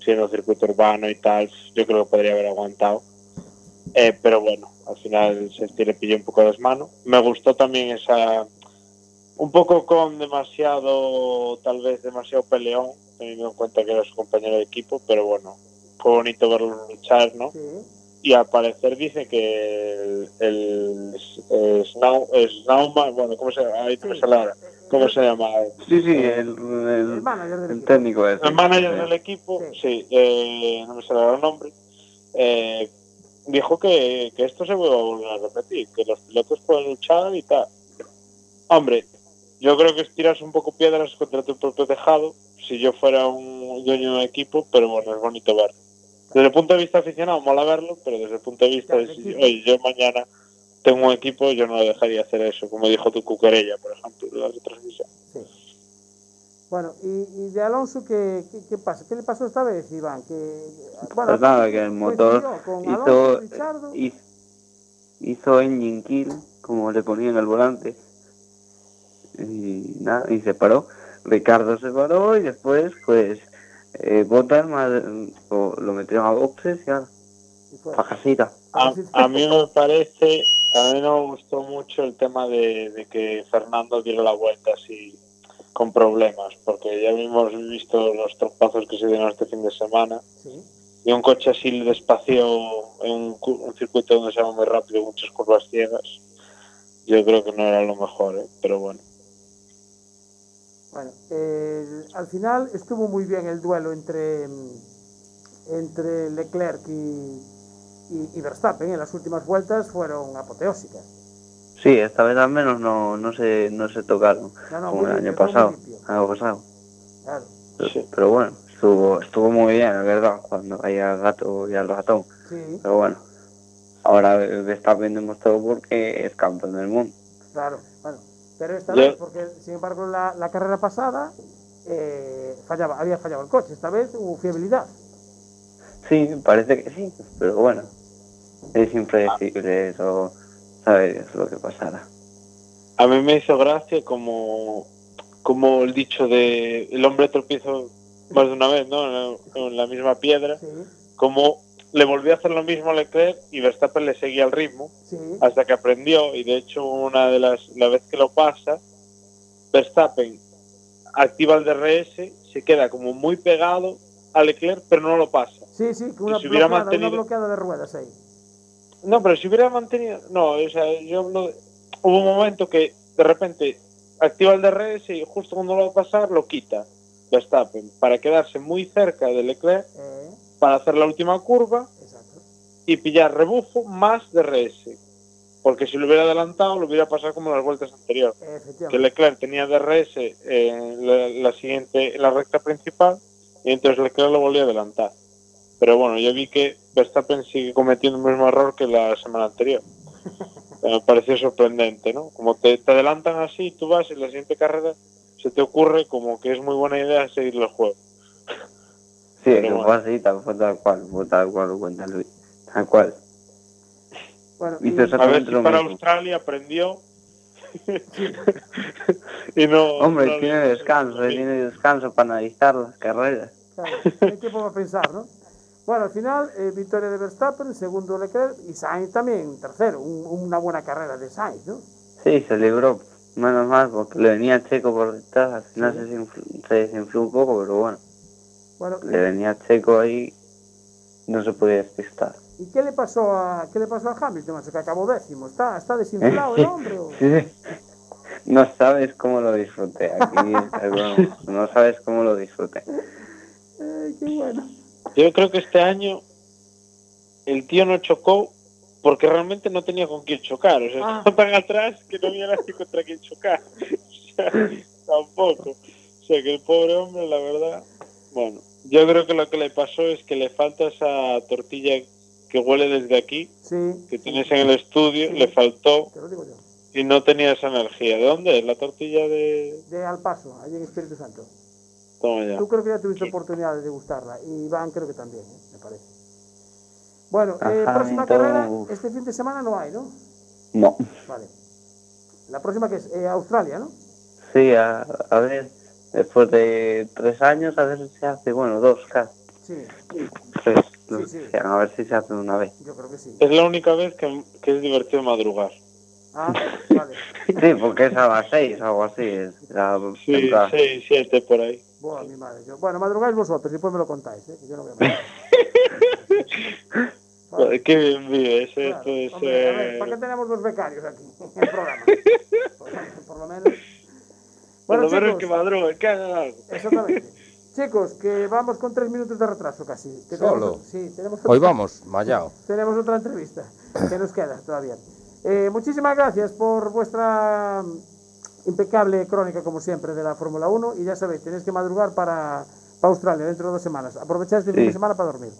siendo circuito urbano y tal. Yo creo que podría haber aguantado. Eh, pero bueno, al final el safety le pilló un poco desmano. Me gustó también esa. Un poco con demasiado, tal vez demasiado peleón, teniendo en cuenta que era su compañero de equipo, pero bueno, fue bonito verlo luchar, ¿no? Y al parecer dice que el, el, Snau- eh, Snauman, bueno, ¿cómo se llama? Ahí no me sale ahora. ¿Cómo se llama? Sí, sí, el, El el, manager del el equipo. técnico es. El manager del equipo, Sí. sí, eh, no me sale el nombre, eh, dijo que, que esto se vuelve a volver a repetir, que los pilotos pueden luchar y tal. Hombre, yo creo que es tirarse un poco piedras contra tu propio tejado si yo fuera un dueño de equipo, pero bueno, es bonito verlo. Desde el punto de vista aficionado, mola verlo, pero desde el punto de vista de si oye, yo mañana tengo un equipo, yo no dejaría hacer eso, como dijo tu cuquerella, por ejemplo, de la retransmisión. Sí. Bueno, y, y de Alonso, ¿qué, qué, qué pasa? ¿Qué le pasó esta vez, Iván? Que, bueno, Pues nada, que el motor hizo, Alonso, Richardo. hizo, hizo engine kill, como le ponían al volante. Y nada, y se paró. Ricardo se paró y después, pues, eh, o lo metieron a boxes y fue. pa' casita. A, a mí me parece, a mí no me gustó mucho el tema de, de que Fernando diera la vuelta así con problemas, porque ya hemos visto los tropazos que se dieron este fin de semana. Y un coche así le despació en un, un circuito donde se va muy rápido, muchas curvas ciegas. Yo creo que no era lo mejor, ¿eh? pero bueno. Bueno, eh, al final estuvo muy bien el duelo entre, mm, entre Leclerc y, y- y Verstappen. En las últimas vueltas fueron apoteósicas. Sí, esta vez al menos no, no, se, no se tocaron No, no, como el limpio, año pasado. Año pasado. Claro. Pero, pero bueno, estuvo, estuvo muy bien, la verdad, cuando vaya al gato y al ratón. Sí, Pero bueno, ahora Verstappen demostró porque es campeón del mundo. claro. Bueno, pero esta vez, porque sin embargo la, la carrera pasada eh, fallaba, había fallado el coche. Esta vez hubo fiabilidad. Sí, parece que sí, pero bueno, es impredecible eso, sabe Dios lo que pasará. A mí me hizo gracia como, como el dicho de el hombre tropieza más de una vez, ¿no? En la, en la misma piedra. Como le volvió a hacer lo mismo a Leclerc y Verstappen le seguía el ritmo Sí. hasta que aprendió y de hecho una de las la vez que lo pasa Verstappen activa el DRS se queda como muy pegado a Leclerc pero no lo pasa Sí, sí, que una, si bloqueada, una bloqueada de ruedas ahí. No, pero si hubiera mantenido. No, o sea, yo hablo de- Hubo un momento que de repente activa el DRS y justo cuando lo va a pasar lo quita Verstappen para quedarse muy cerca de Leclerc Eh, para hacer la última curva y pillar rebufo más DRS. Porque si lo hubiera adelantado, lo hubiera pasado como en las vueltas anteriores. Que. Leclerc tenía DRS en la, la siguiente, en la recta principal, y entonces Leclerc lo volvió a adelantar. Pero bueno, yo vi que Verstappen sigue cometiendo el mismo error que la semana anterior. (laughs) Eh, Me pareció sorprendente, ¿no? Como te, te adelantan así, tú vas y en la siguiente carrera se te ocurre como que es muy buena idea seguir el juego. Sí, que bueno. fue así, tal, fue tal cual, fue tal cual lo cuenta Luis. Tal cual. Bueno, A ver si para mismo. Australia aprendió. (laughs) y no. Hombre, no- tiene descanso, tiene descanso para analizar las carreras. Claro, hay tiempo para pensar, ¿no? Bueno, al final, eh, victoria de Verstappen, segundo Leclerc y Sainz también, tercero. Un- una buena carrera de Sainz, ¿no? Sí, se libró, menos mal, porque le venía Checo por detrás, al final se, desinfló, se desinfló un poco, pero bueno, Bueno, le venía Checo ahí, no se podía despistar. ¿y qué le pasó a qué le pasó a Hamilton, macho, que acabó décimo? ¿Está, está desinflado el (laughs) hombre? o- Sí. No sabes cómo lo disfruté, aquí (laughs) no sabes cómo lo disfruté. Qué bueno. Yo creo que este año el tío no chocó porque realmente no tenía con quién chocar. O sea, Ah. estaba tan atrás que no había nadie contra quien chocar. (laughs) O sea, tampoco. O sea, que el pobre hombre, la verdad. Bueno, yo creo que lo que le pasó es que le falta esa tortilla que huele desde aquí, Sí, que tienes en el estudio, Sí. le faltó te lo digo yo. y no tenía esa energía. ¿De dónde es la tortilla de.? De Al Paso, allí en Espíritu Santo. Toma ya. Tú creo que ya tuviste oportunidad de degustarla. Y Iván creo que también, ¿eh? me parece. Bueno, eh, Ajá, próxima entonces- carrera, este fin de semana no hay, ¿no? No. Vale. La próxima que es eh, Australia, ¿no? Sí, a, a ver, después de tres años, a ver si se hace, bueno, dos casi, Sí, tres, Sí, los sí. que sean, a ver si se hace una vez. yo creo que sí. Es la única vez que, que es divertido madrugar. Ah, (laughs) vale. Sí, porque es a las seis, algo así, es la Sí. 6, 7 por ahí. Buah, mi madre. Yo- Bueno, madrugáis vosotros y después me lo contáis, ¿eh? que yo no voy a (laughs) madrugar. Joder, Qué bien vive ese, Claro. esto es... Hombre, a ver, eh, ¿para qué tenemos los becarios aquí en el programa? Por, (laughs) por lo menos. por lo menos chicos, que madrugue, que hagan algo. Exactamente. (laughs) Chicos, que vamos con tres minutos de retraso casi. Que ¿Solo? tenemos- sí, tenemos Hoy vamos, Mayao. Tenemos otra entrevista que nos queda todavía. Eh, muchísimas gracias por vuestra impecable crónica, como siempre, de la Fórmula 1. Y ya sabéis, tenéis que madrugar para, para Australia dentro de dos semanas. Aprovechad este fin de semana para dormir.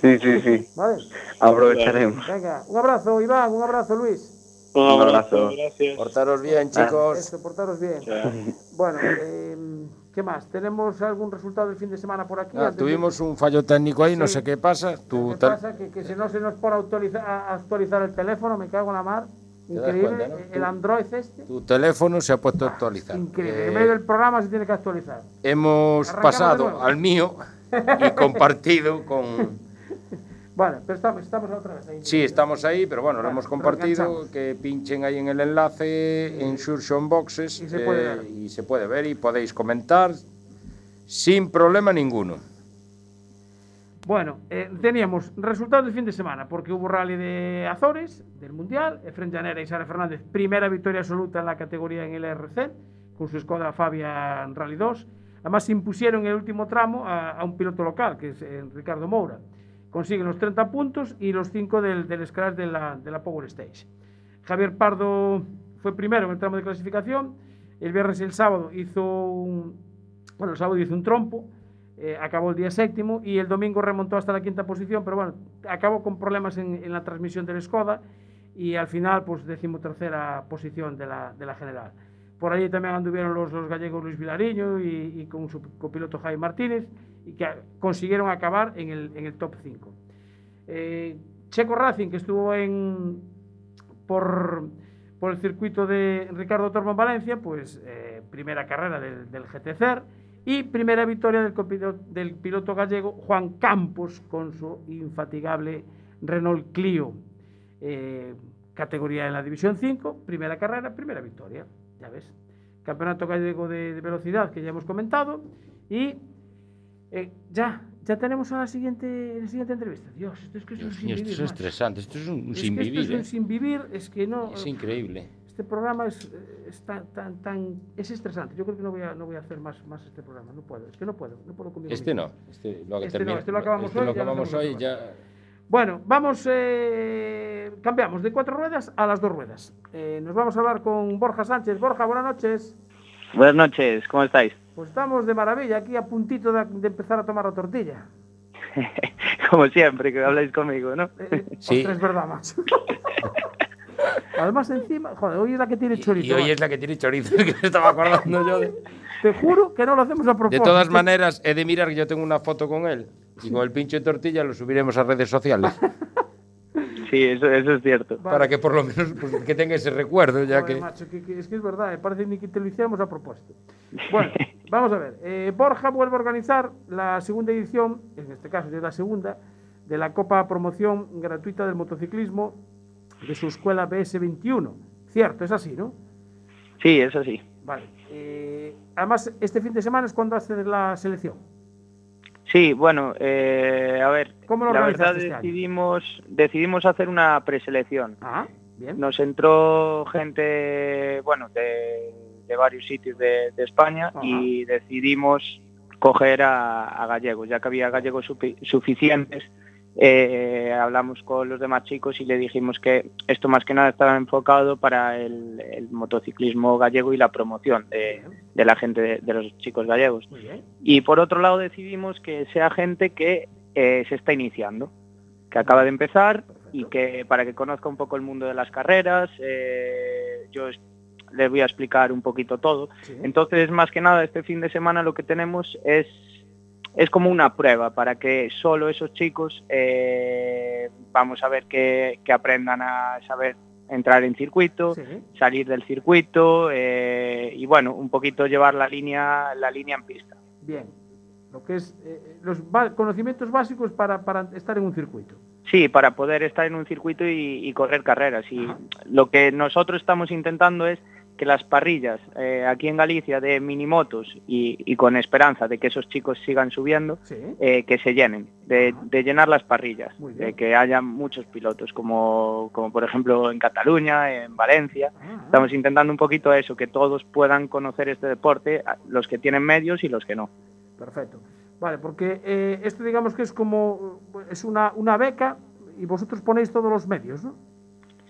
Sí, sí, sí, ¿Vale? aprovecharemos. Venga, un abrazo, Iván, un abrazo, Luis. Un Un abrazo, gracias. Portaros bien, chicos. Eso, portaros bien. Bueno, eh, ¿qué más? ¿Tenemos algún resultado del fin de semana por aquí? Ah, de- tuvimos un fallo técnico ahí, no sé qué pasa. ¿Qué tel- pasa? Que, que si no se nos pone a- actualizar el teléfono, me cago en la mar. Increíble, cuenta, ¿no? el Android este. tu teléfono se ha puesto a actualizar. Increíble. Eh, En medio del programa se tiene que actualizar. hemos Arrancamos pasado al mío y (laughs) compartido con... Vale, pero estamos, estamos otra vez ahí. Sí, estamos ahí, pero bueno, lo hemos compartido, que pinchen ahí en el enlace en Surgeon Boxes Y se puede ver. y se puede ver y podéis comentar sin problema ninguno. Bueno, eh, teníamos resultados del fin de semana, porque hubo rally de Azores, del Mundial, Efren Llanera y Sara Fernández, primera victoria absoluta en la categoría en el RC, con su Skoda Fabia Rally 2. Además, se impusieron en el último tramo a, a un piloto local, que es eh, Ricardo Moura. Consiguen los 30 puntos y los 5 del, del Scratch de la, de la Power Stage. Javier Pardo fue primero en el tramo de clasificación. El viernes y el sábado hizo un, bueno, el sábado hizo un trompo, eh, acabó el día séptimo y el domingo remontó hasta la quinta posición, pero bueno, acabó con problemas en, en la transmisión del Skoda y al final, pues decimotercera posición de la, de la general. Por allí también anduvieron los, los gallegos Luis Vilariño y, y con su copiloto Jaime Martínez y que consiguieron acabar en el, en el top 5. Eh, Checo Racing, que estuvo en, por, por el circuito de Ricardo Tormo en Valencia, pues eh, primera carrera del, del GTCR y primera victoria del, piloto gallego Juan Campos con su infatigable Renault Clio. Eh, categoría en la División 5, primera carrera, primera victoria, ya ves. Campeonato gallego de, de velocidad que ya hemos comentado y eh, ya, ya tenemos a la siguiente, la siguiente entrevista. Dios, esto es que es un sin vivir. esto es estresante, esto es un, un Es sin que esto vivir. es un ¿eh? sin vivir, es que no. Es increíble. Este programa es, eh, es tan, tan, tan- es estresante. Yo creo que no voy a, no voy a hacer más, más este programa. No puedo, es que no puedo, no puedo conmigo Este mismo. no, este lo, Este no, termina- este lo acabamos este hoy, lo acabamos hoy, ya Bueno, vamos, eh, cambiamos de cuatro ruedas a las dos ruedas. Eh, nos vamos a hablar con Borja Sánchez. Borja, buenas noches. Buenas noches, ¿cómo estáis? Pues estamos de maravilla, aquí a puntito de, de empezar a tomar la tortilla. (laughs) Como siempre, que habláis conmigo, ¿no? Sí. Ostras, es verdad, macho. (laughs) Además, encima, joder, hoy es la que tiene chorizo. Y hoy es la que tiene chorizo, (laughs) que me estaba acordando yo de... Te juro que no lo hacemos a De propósito. todas maneras, he de mirar que yo tengo una foto con él. Y con el pincho de tortilla lo subiremos a redes sociales. (laughs) Sí, eso, eso es cierto. Para que por lo menos pues, que tenga ese recuerdo, ya Joder, que... macho, que- que es que es verdad, eh, parece ni que te lo hiciéramos a propósito. Bueno, (laughs) vamos a ver. eh, Borja vuelve a organizar la segunda edición, en este caso ya es la segunda, de la Copa Promoción Gratuita del Motociclismo de su escuela BS21. Cierto, es así, ¿no? Sí, es así. Vale. eh, además, este fin de semana es cuando hace la selección. Sí, bueno, eh, a ver, ¿Cómo lo la verdad este año? decidimos, decidimos hacer una preselección. Ah, bien. Nos entró gente, bueno, de, de varios sitios de, de España y decidimos coger a, a gallegos, ya que había gallegos sufi- suficientes. Eh, hablamos con los demás chicos y le dijimos que esto más que nada estaba enfocado para el, el motociclismo gallego y la promoción de, de la gente, de, de los chicos gallegos. Y por otro lado decidimos que sea gente que eh, se está iniciando, que acaba de empezar y que para que conozca un poco el mundo de las carreras, eh, yo es- les voy a explicar un poquito todo. Entonces, más que nada, este fin de semana lo que tenemos es, es como una prueba para que solo esos chicos eh, vamos a ver que, que aprendan a saber entrar en circuito, salir del circuito eh, y bueno, un poquito llevar la línea, la línea en pista. Bien. Lo que es eh, los ba- conocimientos básicos para, para estar en un circuito. Sí, para poder estar en un circuito y, y correr carreras. Y lo que nosotros estamos intentando es que las parrillas eh, aquí en Galicia de minimotos y, y con esperanza de que esos chicos sigan subiendo, eh, que se llenen, de, de llenar las parrillas, de que haya muchos pilotos, como, como por ejemplo en Cataluña, en Valencia. Estamos intentando un poquito eso, que todos puedan conocer este deporte, los que tienen medios y los que no. Perfecto. Vale, porque eh, esto digamos que es como es una, una beca y vosotros ponéis todos los medios, ¿no?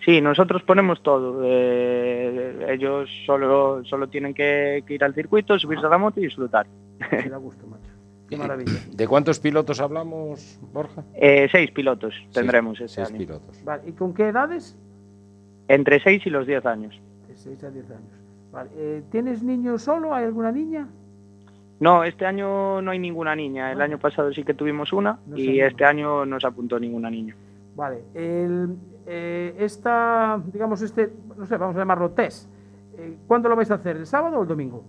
Sí, nosotros ponemos todo. eh, ellos solo, solo tienen que, que ir al circuito, subirse a la moto y disfrutar. Sí, da gusto, macho. Qué maravilla. ¿De cuántos pilotos hablamos, Borja? Eh, seis pilotos tendremos este seis año. pilotos. Vale, ¿y con qué edades? Entre 6 y los 10 años. De 6 a 10 años. Vale, eh, ¿tienes niño solo? ¿Hay alguna niña? No, este año no hay ninguna niña. El año pasado sí que tuvimos una No y este año no se apuntó ninguna niña. Vale, el, eh, esta, digamos, este, no sé, vamos a llamarlo test. Eh, ¿Cuándo lo vais a hacer? ¿El sábado o el domingo?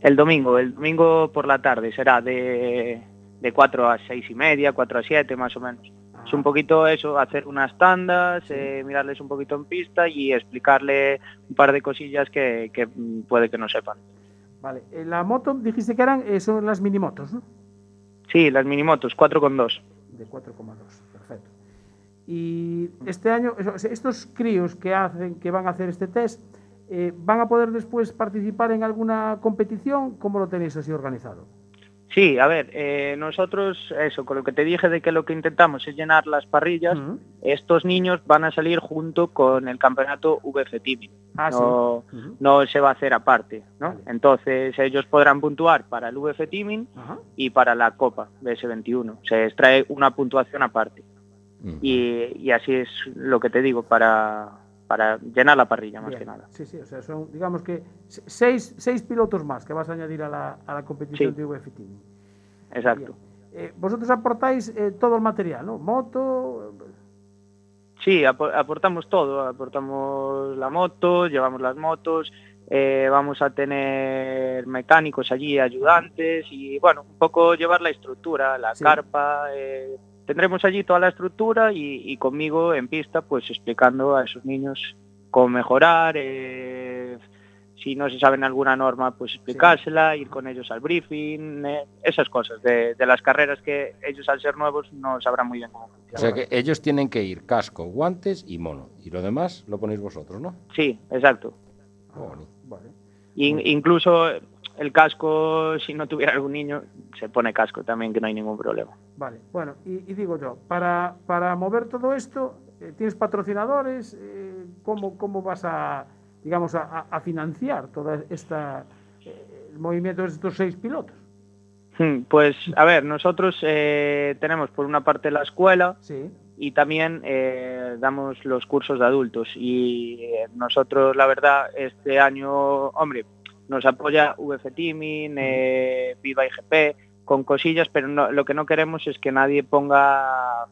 El domingo, el domingo por la tarde será de, de 4 a 6 y media, 4 a 7 más o menos. Es un poquito eso, hacer unas tandas, eh, mirarles un poquito en pista y explicarle un par de cosillas que, que, mm, puede que no sepan. Vale, la moto dijiste que eran eh, son las minimotos, ¿no? Sí, las minimotos, 4,2. De 4,2, perfecto. Y este año, estos críos que hacen, que van a hacer este test, eh, ¿van a poder después participar en alguna competición? ¿Cómo lo tenéis así organizado? Sí, a ver, eh, nosotros, eso, con lo que te dije de que lo que intentamos es llenar las parrillas, estos niños van a salir junto con el campeonato VF Teaming. Ah, no, sí. No se va a hacer aparte, ¿no? Entonces ellos podrán puntuar para el VF Teaming y para la Copa BS21. Se extrae una puntuación aparte. Y, y así es lo que te digo, para, para llenar la parrilla más Bien. que nada. Sí, sí, o sea, son, digamos que se- seis, seis pilotos más que vas a añadir a la, a la competición Sí. de VF Team. Exacto. Eh, vosotros aportáis eh, todo el material, ¿no? Moto, Sí, apo- aportamos todo, aportamos la moto, llevamos las motos, eh, vamos a tener mecánicos allí, ayudantes y bueno, un poco llevar la estructura, la Sí. carpa. Tendremos allí toda la estructura y, y conmigo en pista pues explicando a esos niños cómo mejorar, eh, si no se saben alguna norma pues explicársela, ir con ellos al briefing, eh, esas cosas de, de las carreras que ellos al ser nuevos no sabrán muy bien cómo O sea que ellos tienen que ir casco, guantes y mono. Y lo demás lo ponéis vosotros, ¿no? Sí, exacto. In- incluso el casco, si no tuviera algún niño, se pone casco también, que no hay ningún problema. Vale, bueno, y, y digo yo, para, para mover todo esto, eh, ¿tienes patrocinadores? Eh, ¿cómo, ¿Cómo vas a, digamos, a, a- financiar todo eh, el movimiento de estos seis pilotos? Hmm, Pues, a ver, nosotros eh, tenemos por una parte la escuela y también eh, damos los cursos de adultos. Y nosotros, la verdad, este año, hombre, nos apoya VF Teaming, eh, Viva IGP, con cosillas, pero no- lo que no queremos es que nadie ponga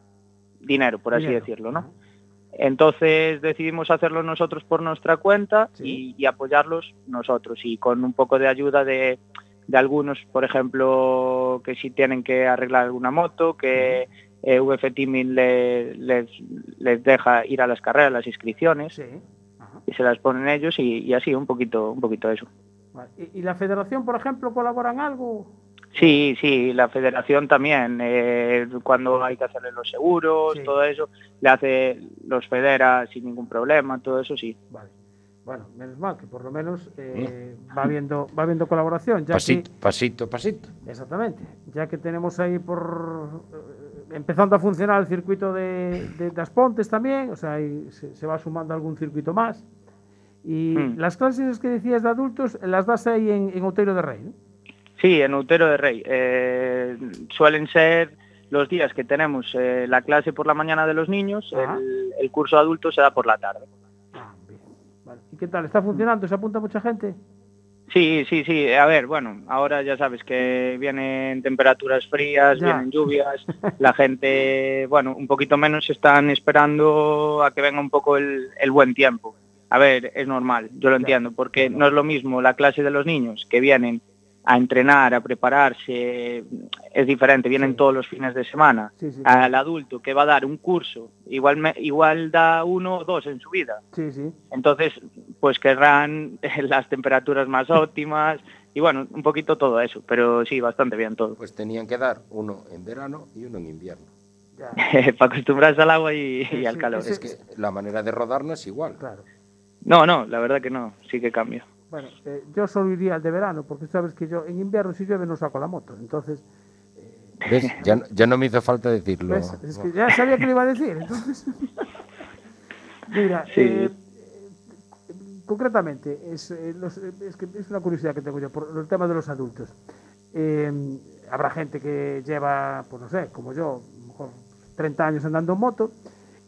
dinero, por así decirlo, ¿no? Entonces decidimos hacerlo nosotros por nuestra cuenta y, y apoyarlos nosotros. Y con un poco de ayuda de, de algunos, por ejemplo, que si tienen que arreglar alguna moto, que eh, VF Teaming le- les, les deja ir a las carreras, las inscripciones, y se las ponen ellos y, y así un poquito, un poquito eso. Vale, ¿Y, y la federación, por ejemplo, colabora en algo? Sí, sí, la federación también, eh, cuando hay que hacerle los seguros, todo eso, le hace los federa sin ningún problema, todo eso sí. Vale. Bueno, menos mal que por lo menos eh, va habiendo va habiendo colaboración. Ya que- Pasito, pasito, pasito. Exactamente. Ya que tenemos ahí por eh, empezando a funcionar el circuito de, de, das Pontes también, o sea, ahí se, se va sumando algún circuito más. Y Mm. las clases que decías de adultos las das ahí en, en Outeiro de Rey, ¿no? Sí, en Utero de Rey. Eh, suelen ser los días que tenemos eh, la clase por la mañana de los niños, el, el curso adulto se da por la tarde. Vale. ¿Y qué tal? ¿Está funcionando? ¿Se apunta mucha gente? Sí, sí, sí. A ver, bueno, ahora ya sabes que vienen temperaturas frías, Ya. vienen lluvias, la gente, bueno, un poquito menos están esperando a que venga un poco el, el buen tiempo. A ver, es normal, yo lo entiendo, porque no es lo mismo la clase de los niños que vienen a entrenar, a prepararse, es diferente, vienen todos los fines de semana. Sí, sí. Al adulto que va a dar un curso, igual, me- igual da uno o dos en su vida. Sí, sí. Entonces, pues querrán (laughs) las temperaturas más óptimas y bueno, un poquito todo eso, pero sí, bastante bien todo. Pues tenían que dar uno en verano y uno en invierno. (laughs) Para acostumbrarse al agua y, y al calor. Es que la manera de rodar no es igual. Claro. No, no, la verdad que no, sí que cambia. Bueno, eh, yo solo iría al de verano, porque sabes que yo en invierno si llueve no saco la moto. Entonces, ¿Ves? Ya, no- ya no me hizo falta decirlo. ¿ves? Es que ya sabía que le iba a decir. Entonces, (laughs) mira, Sí. eh, concretamente, es, eh, los- eh, es que es una curiosidad que tengo yo por el tema de los adultos. Eh, habrá gente que lleva, pues no sé, como yo, a lo mejor 30 años andando en moto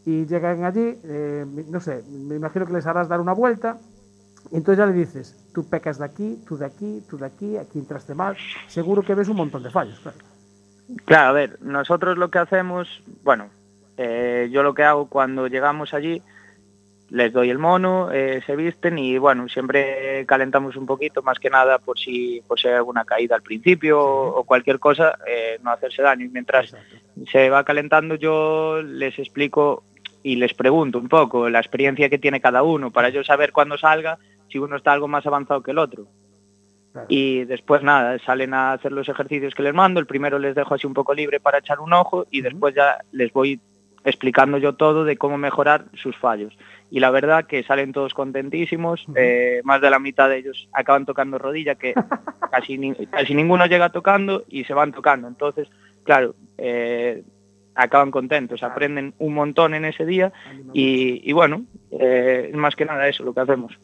y llegan allí, eh, no sé, me imagino que les harás dar una vuelta y entonces ya le dices, tú pecas de aquí, tú de aquí, tú de aquí, aquí entraste mal, seguro que ves un montón de fallos, claro. Claro, a ver, nosotros lo que hacemos, bueno, eh, yo lo que hago cuando llegamos allí les doy el mono, eh, se visten y bueno, siempre calentamos un poquito, más que nada por si, por si hay alguna caída al principio o, o cualquier cosa, eh, no hacerse daño. Y mientras se va calentando yo les explico y les pregunto un poco la experiencia que tiene cada uno para yo saber cuándo salga si uno está algo más avanzado que el otro. Y después nada, salen a hacer los ejercicios que les mando, el primero les dejo así un poco libre para echar un ojo y después ya les voy explicando yo todo de cómo mejorar sus fallos. Y la verdad que salen todos contentísimos, eh, más de la mitad de ellos acaban tocando rodilla, que (laughs) casi, ni- casi ninguno llega tocando y se van tocando. Entonces, claro, eh, acaban contentos, aprenden un montón en ese día y, y bueno, eh, más que nada eso lo que hacemos.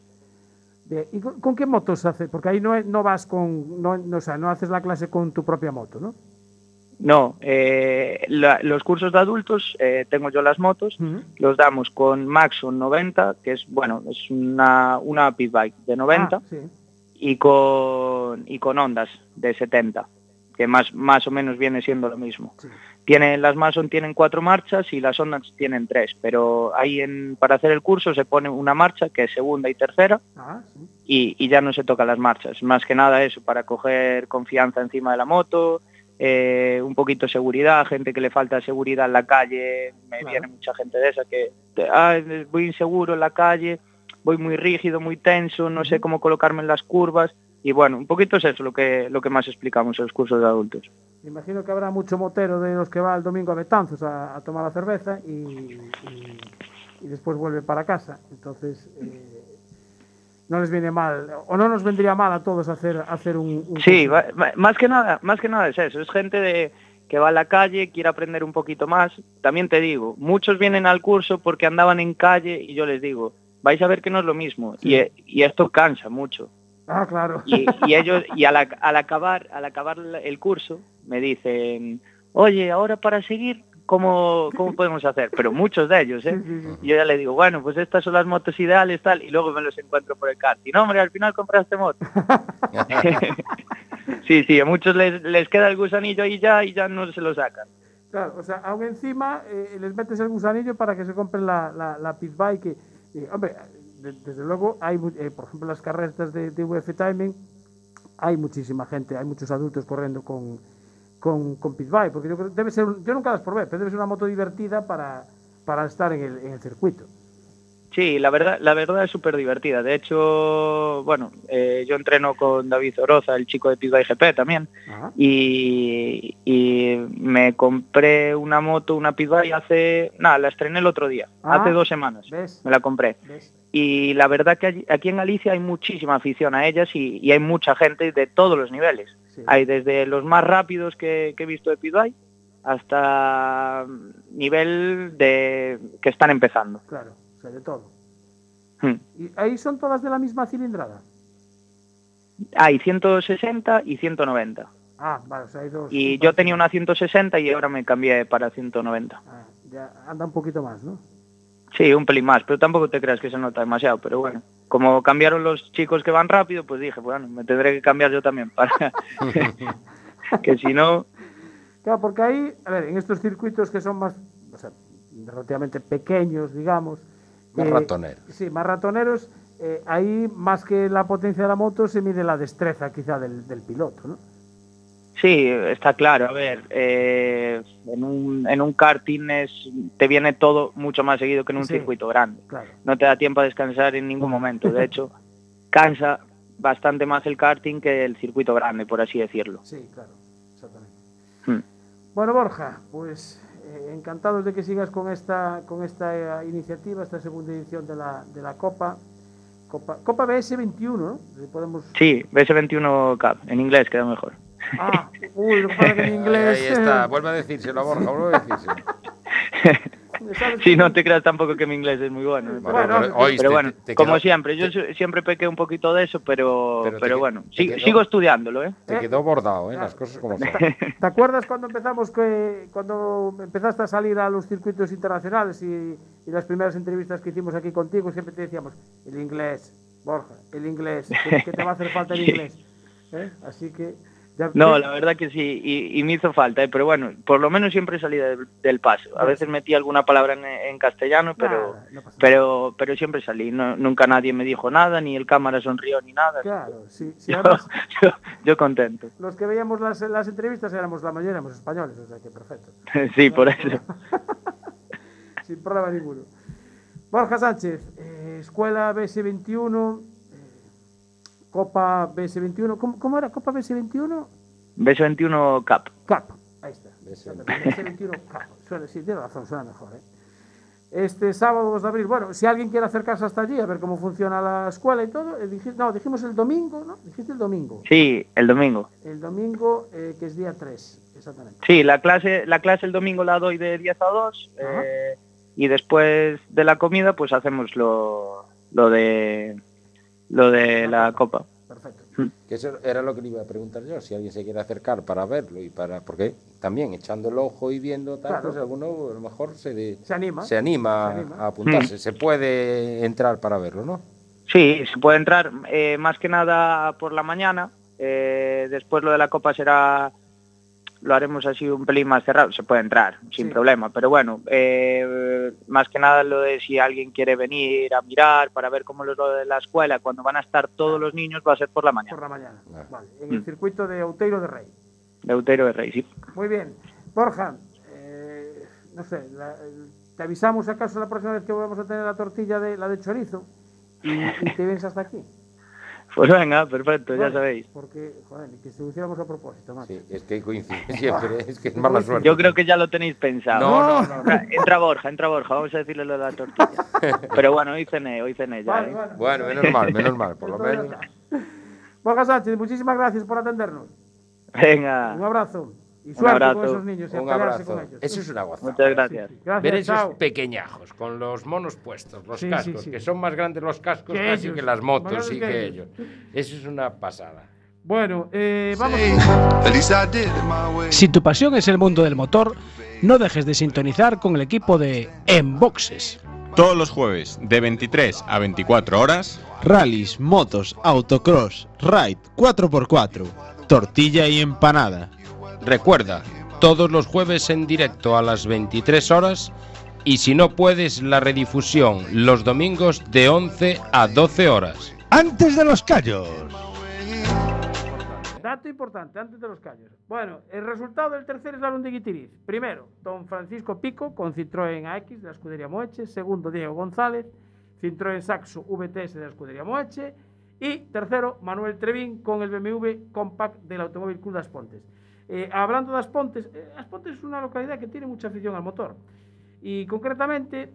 ¿Y con, qué motos haces? Porque ahí no, no vas con, no, no, o sea, no haces la clase con tu propia moto, ¿no? No, eh, la- los cursos de adultos eh, tengo yo las motos, los damos con Maxon 90, que es bueno, es una, una pit bike de 90 Ah, sí. y con y con ondas de 70, que más más o menos viene siendo lo mismo. Tienen las Mason tienen cuatro marchas y las ondas tienen tres, pero ahí en, para hacer el curso se pone una marcha que es segunda y tercera Ah, sí. y, y ya no se tocan las marchas. Más que nada eso, para coger confianza encima de la moto, eh, un poquito de seguridad, gente que le falta seguridad en la calle, me viene mucha gente de esa que "Ah, voy inseguro en la calle, voy muy rígido, muy tenso, no sé cómo colocarme en las curvas. Y bueno, un poquito es eso lo que, lo que más explicamos en los cursos de adultos. Me imagino que habrá mucho motero de los que va el domingo a Betanzos a, a tomar la cerveza y, y- y después vuelve para casa. Entonces, eh, no les viene mal, o no nos vendría mal a todos hacer, hacer un, un Sí, va- más que nada, más que nada es eso, es gente de que va a la calle, quiere aprender un poquito más. También te digo, muchos vienen al curso porque andaban en calle y yo les digo, vais a ver que no es lo mismo y, e- y esto cansa mucho. Ah, claro. Y, y ellos y al, al acabar al acabar el curso me dicen, oye, ahora para seguir ¿Cómo, ¿Cómo podemos hacer? Pero muchos de ellos, ¿eh? Y yo ya le digo, bueno, pues estas son las motos ideales, tal, y luego me los encuentro por el karting. No, hombre, al final compraste moto. (laughs) (laughs) sí, sí, a muchos les, les queda el gusanillo ahí ya y ya no se lo sacan. Claro, o sea, aún encima eh, les metes el gusanillo para que se compren la, la, la pit bike. Y, hombre, de- desde luego, hay, eh, por ejemplo, las carreras de, de VF Timing, hay muchísima gente, hay muchos adultos corriendo con, con, con pit bike, porque yo creo debe ser, yo nunca las probé, pero debe ser una moto divertida para, para estar en el, en el circuito. Sí, la verdad, la verdad es súper divertida. De hecho, bueno, eh, yo entreno con David Oroza, el chico de Pizba GP también, y, y me compré una moto, una y hace, nada, la estrené el otro día, Ah, hace dos semanas, ¿ves? me la compré. ¿Ves? Y la verdad que aquí en Galicia hay muchísima afición a ellas y, y hay mucha gente de todos los niveles. Hay desde los más rápidos que, que he visto de Pizba hasta mm, nivel de que están empezando. Claro, o sea, de todo. Hmm. ¿Y ahí son todas de la misma cilindrada? Hay 160 y 190. Ah, vale, o sea, hay dos. Y yo tenía una 160 y ahora me cambié para 190. Ah, ya anda un poquito más, ¿no? Sí, un pelín más, pero tampoco te creas que se nota demasiado. Pero bueno, como cambiaron los chicos que van rápido, pues dije, bueno, me tendré que cambiar yo también para (laughs) que si no, Claro, porque ahí, a ver, en estos circuitos que son más, o sea, relativamente pequeños, digamos. Más ratoneros. Sí, más ratoneros. eh, ahí, más que la potencia de la moto, se mide la destreza quizá del, del piloto, ¿no? Sí, está claro. A ver, eh, en, un, en un karting es, te viene todo mucho más seguido que en un Sí. circuito grande. Claro. no te da tiempo a descansar en ningún momento. De (laughs) hecho, cansa bastante más el karting que el circuito grande, por así decirlo. Sí, claro, exactamente. Hmm. Bueno, Borja, pues eh, encantados de que sigas con esta, con esta eh, iniciativa, esta segunda edición de la, de la Copa. Copa, Copa BS21, ¿no? Si Podemos... Sí, BS21 Cup, en inglés queda mejor. Ah, uy, lo que pasa que en (laughs) inglés... Ahí está, vuelve a decírselo, Borja, vuelve a decírselo. (laughs) ¿sabes Sí, no te creas tampoco que mi inglés es muy bueno. Bueno, pero, pero, oíste, pero bueno, te- te como quedó- siempre, yo su- siempre pequé un poquito de eso, pero, Pero pero, te bueno, te si- quedó- sigo estudiándolo, ¿eh? Te quedó bordado, ¿eh? Las cosas como son. (laughs) ¿Te acuerdas cuando empezamos que cuando empezaste a salir a los circuitos internacionales y, y las primeras entrevistas que hicimos aquí contigo siempre te decíamos el inglés, Borja, el inglés, que, que te va a hacer falta el inglés. ¿eh? Así que Ya- No, la verdad que sí, y, y me hizo falta, ¿eh? pero bueno, por lo menos siempre salí del, del paso. A veces metí alguna palabra en, en castellano, pero, no pero, pero siempre salí. No- nunca nadie me dijo nada, ni el cámara sonrió, ni nada. Claro, sí, sí, yo, además- (laughs) yo, yo contento. Los que veíamos las, las entrevistas éramos la mayoría, éramos españoles, o sea que perfecto. (laughs) sí, por eso. (laughs) Sin problema ninguno. Borja Sánchez, eh, Escuela BS21, eh, Copa BS21, ¿cómo, cómo era? ¿Copa BS21? Beso 21 Cap. Cap, ahí está. BS21 Cap. Suena, sí, tiene razón, suena mejor. ¿eh? Este sábado 2 de abril, bueno, si alguien quiere acercarse hasta allí a ver cómo funciona la escuela y todo, eh, dij- no, dijimos el domingo, ¿no? Dijiste el domingo. Sí, el domingo. El domingo, eh, que es día 3, exactamente. Sí, la clase, la clase el domingo la doy de 10 a 2 Ajá. eh, y después de la comida pues hacemos lo, lo de lo de la copa. Perfecto. Que eso era lo que le iba a preguntar yo, si alguien se quiere acercar para verlo y para. Porque también echando el ojo y viendo tal, Claro. pues alguno a lo mejor se, de- Se anima. se anima, Se anima. a apuntarse. Se puede entrar para verlo, ¿no? Sí, se puede entrar eh, más que nada por la mañana. eh, después lo de la copa será lo haremos así un pelín más cerrado. Se puede entrar sin Sí. problema, pero bueno, eh, más que nada lo de si alguien quiere venir a mirar para ver cómo es lo de la escuela cuando van a estar todos los niños va a ser por la mañana. Por la mañana. Ah. Vale, en el Mm. circuito de Outeiro de Rey. Deutero de Rey, sí. Muy bien. Borja, eh, no sé, la- el- te avisamos acaso la próxima vez que vamos a tener la tortilla de la de chorizo y, y te vienes hasta aquí. Pues venga, perfecto, ya sabéis. Porque, joder, ni que se lo hiciéramos a propósito, macho. Sí, es que coincide (laughs) siempre, es que es mala suerte. Yo creo que ya lo tenéis pensado. No, no, no, no. Entra Borja, entra Borja, vamos a decirle lo de la tortilla. (laughs) Pero bueno, hoy cené, hoy cené ya. Vale, ¿eh? vale. Bueno, menos mal, menos mal, por (laughs) lo menos. Borja Sánchez, muchísimas gracias por atendernos. Venga, Un abrazo. Y Un suerte con abrazo. esos niños y Un abrazo. con ellos. Eso es una gozada. muchas gracias. Gracias, Ver esos chao. pequeñajos con los monos puestos, los Sí, sí, cascos, sí. que son más grandes los cascos Que casi ellos, que las motos y que que ellos. ellos. Eso es una pasada. Bueno, eh, vamos. Si tu pasión es el mundo del motor, no dejes de sintonizar con el equipo de Enboxes. Todos los jueves de 23 a 24 horas. Rallys, motos, autocross, ride 4x4, tortilla y empanada. Recuerda, todos los jueves en directo a las 23 horas y si no puedes la redifusión los domingos de 11 a 12 horas. Antes de los callos. Dato importante, antes de los callos. Bueno, el resultado del tercer slalom de Guitiriz. Primero, don Francisco Pico con Citroën AX de la escudería Moeche. Segundo, Diego González, Citroën Saxo VTS de la escudería Moeche. Y tercero, Manuel Trevín con el BMW Compact del Automóvil Club das Pontes. Eh, hablando de Aspontes, eh, Aspontes es una localidad que tiene mucha afición al motor. Y concretamente,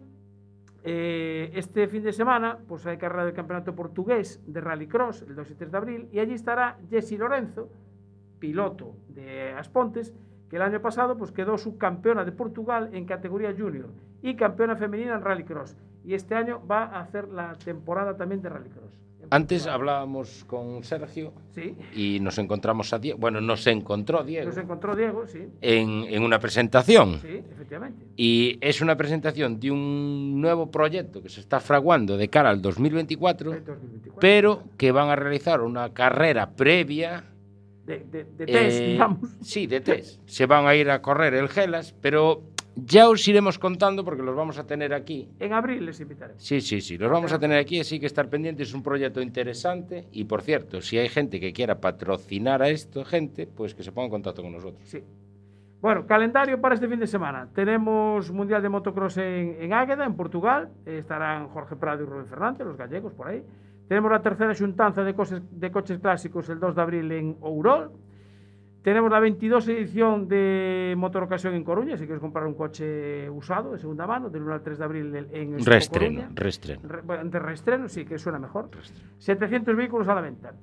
eh, este fin de semana pues hay carrera del campeonato portugués de Rallycross el 2 y 3 de abril y allí estará Jessy Lorenzo, piloto de Aspontes, que el año pasado pues quedó subcampeona de Portugal en categoría junior y campeona femenina en Rallycross. Y este año va a hacer la temporada también de Rallycross. Antes hablábamos con Sergio Sí, y nos encontramos a Diego, bueno, nos encontró Diego nos encontró Diego, sí, en, en una presentación. sí, efectivamente. Y es una presentación de un nuevo proyecto que se está fraguando de cara al 2024, El 2024. pero que van a realizar una carrera previa. De, de, de test, eh, digamos. Sí, de test. Se van a ir a correr el Gelas, pero ya os iremos contando porque los vamos a tener aquí. En abril les invitaremos. Sí, sí, sí, los vamos a tener aquí, así que estar pendientes. Es un proyecto interesante y, por cierto, si hay gente que quiera patrocinar a esto, gente, pues que se ponga en contacto con nosotros. Sí. Bueno, calendario para este fin de semana. Tenemos Mundial de Motocross en, en Águeda, en Portugal. Eh, estarán Jorge Prado y Rubén Fernández, los gallegos, por ahí. Tenemos la tercera xuntanza de de coches clásicos el 2 de abril en Ourol. Tenemos la 22 edición de Motor Ocasión en Coruña, si quieres comprar un coche usado de segunda mano, del 1 al 3 de abril en- Expo Reestreno, Coruña. reestreno. Re- bueno, de reestreno, sí, que suena mejor. 700 vehículos a la venta.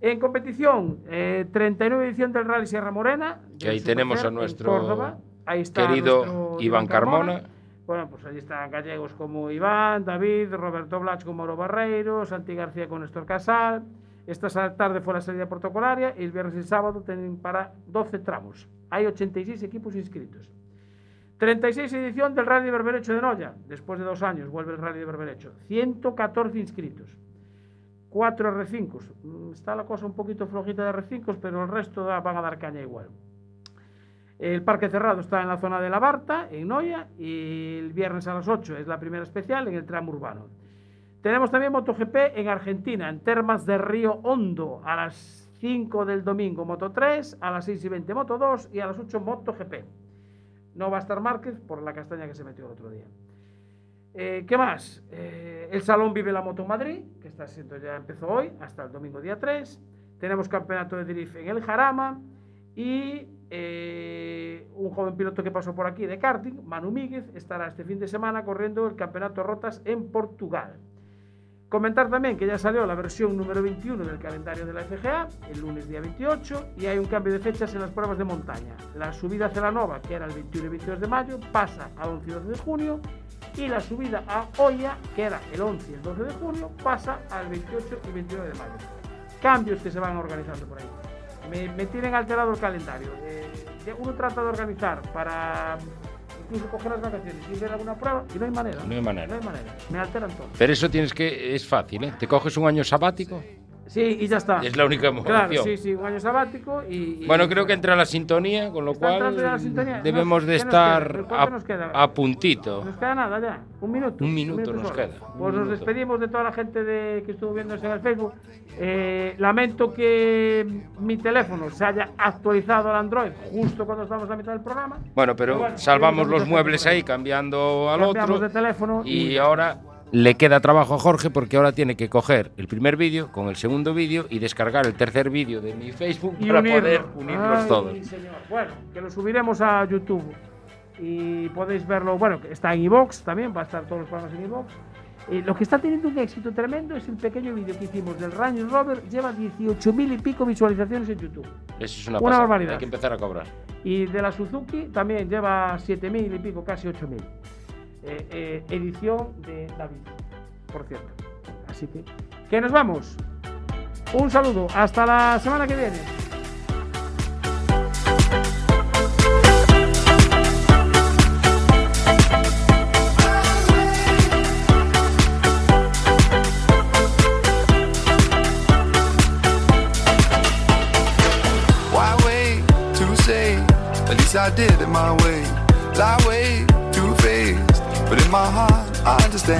En competición, eh, 39 edición del Rally Sierra Morena. Que ahí tenemos a nuestro Córdoba. Ahí está querido nuestro Iván Carmona. Bueno, pues ahí están gallegos como Iván, David, Roberto Blach con Mauro Barreiro, Santi García con Néstor Casal. Esta tarde fue la salida protocolaria y el viernes y sábado tienen para 12 tramos. Hay 86 equipos inscritos. 36 edición del Rally de Berberecho de Noya. Después de dos años vuelve el Rally de Berberecho. 114 inscritos. cuatro R5. Mm, Está la cosa un poquito flojita de R5, pero el resto van a dar caña igual. El parque cerrado está en la zona de la Barta, en Noya, y el viernes a las 8 es la primera especial en el tramo urbano. Tenemos también MotoGP en Argentina, en Termas de Río Hondo, a las 5 del domingo Moto 3, a las 6 y 20 Moto 2 y a las 8 MotoGP. No va a estar Márquez por la castaña que se metió el otro día. Eh, ¿Qué más? Eh, el Salón Vive la Moto Madrid, que está siendo ya empezó hoy, hasta el domingo día 3. Tenemos campeonato de drift en el Jarama y eh, un joven piloto que pasó por aquí de karting, Manu Míguez, estará este fin de semana corriendo el campeonato rotas en Portugal. Comentar también que ya salió la versión número 21 del calendario de la FGA, el lunes día 28, y hay un cambio de fechas en las pruebas de montaña. La subida a Celanova, que era el 21 y 22 de mayo, pasa al 11 y 12 de junio, y la subida a Oya, que era el 11 y el 12 de junio, pasa al 28 y 29 de mayo. Cambios que se van organizando por ahí. Me, me tienen alterado el calendario. Eh, uno trata de organizar para incluso coger las vacaciones y ver alguna prueba, y no hay manera. No hay manera. No hay manera. Me alteran todo. Pero eso tienes que. Es fácil, ¿eh? Te coges un año sabático. Sí, y ya está. Es la única Claro, opción. sí, sí, un año sabático y... y- Bueno, creo que entra la sintonía, con lo Está la cual sintonía. debemos Nos- de estar ¿Cuánto a, a puntito. Nos queda nada ya, un minuto. Un minuto nos solo. queda, Pues nos despedimos de toda la gente de, que estuvo viéndose en el Facebook. Eh, lamento que mi teléfono se haya actualizado al Android justo cuando estamos a mitad del programa. Bueno, pero bueno, salvamos los muebles ahí cambiando al Cambiamos otro. de teléfono y y- ahora le queda trabajo a Jorge porque ahora tiene que coger el primer vídeo con el segundo vídeo y descargar el tercer vídeo de mi Facebook y para unirlo. poder unirlos Ay, todos. Bueno, que lo subiremos a YouTube y podéis verlo. Bueno, está en iVox también, va a estar todos los programas en iVox. Eh, lo que está teniendo un éxito tremendo es el pequeño vídeo que hicimos del Range Rover. Lleva 18.000 y pico visualizaciones en YouTube. Eso es una, Una barbaridad. Hay que empezar a cobrar. Y de la Suzuki también lleva 7.000 y pico, casi 8.000. Eh, eh, edición de David, por cierto. Así que, que nos vamos. Un saludo. Hasta la semana que viene. I did my way. Way but in my heart I understand.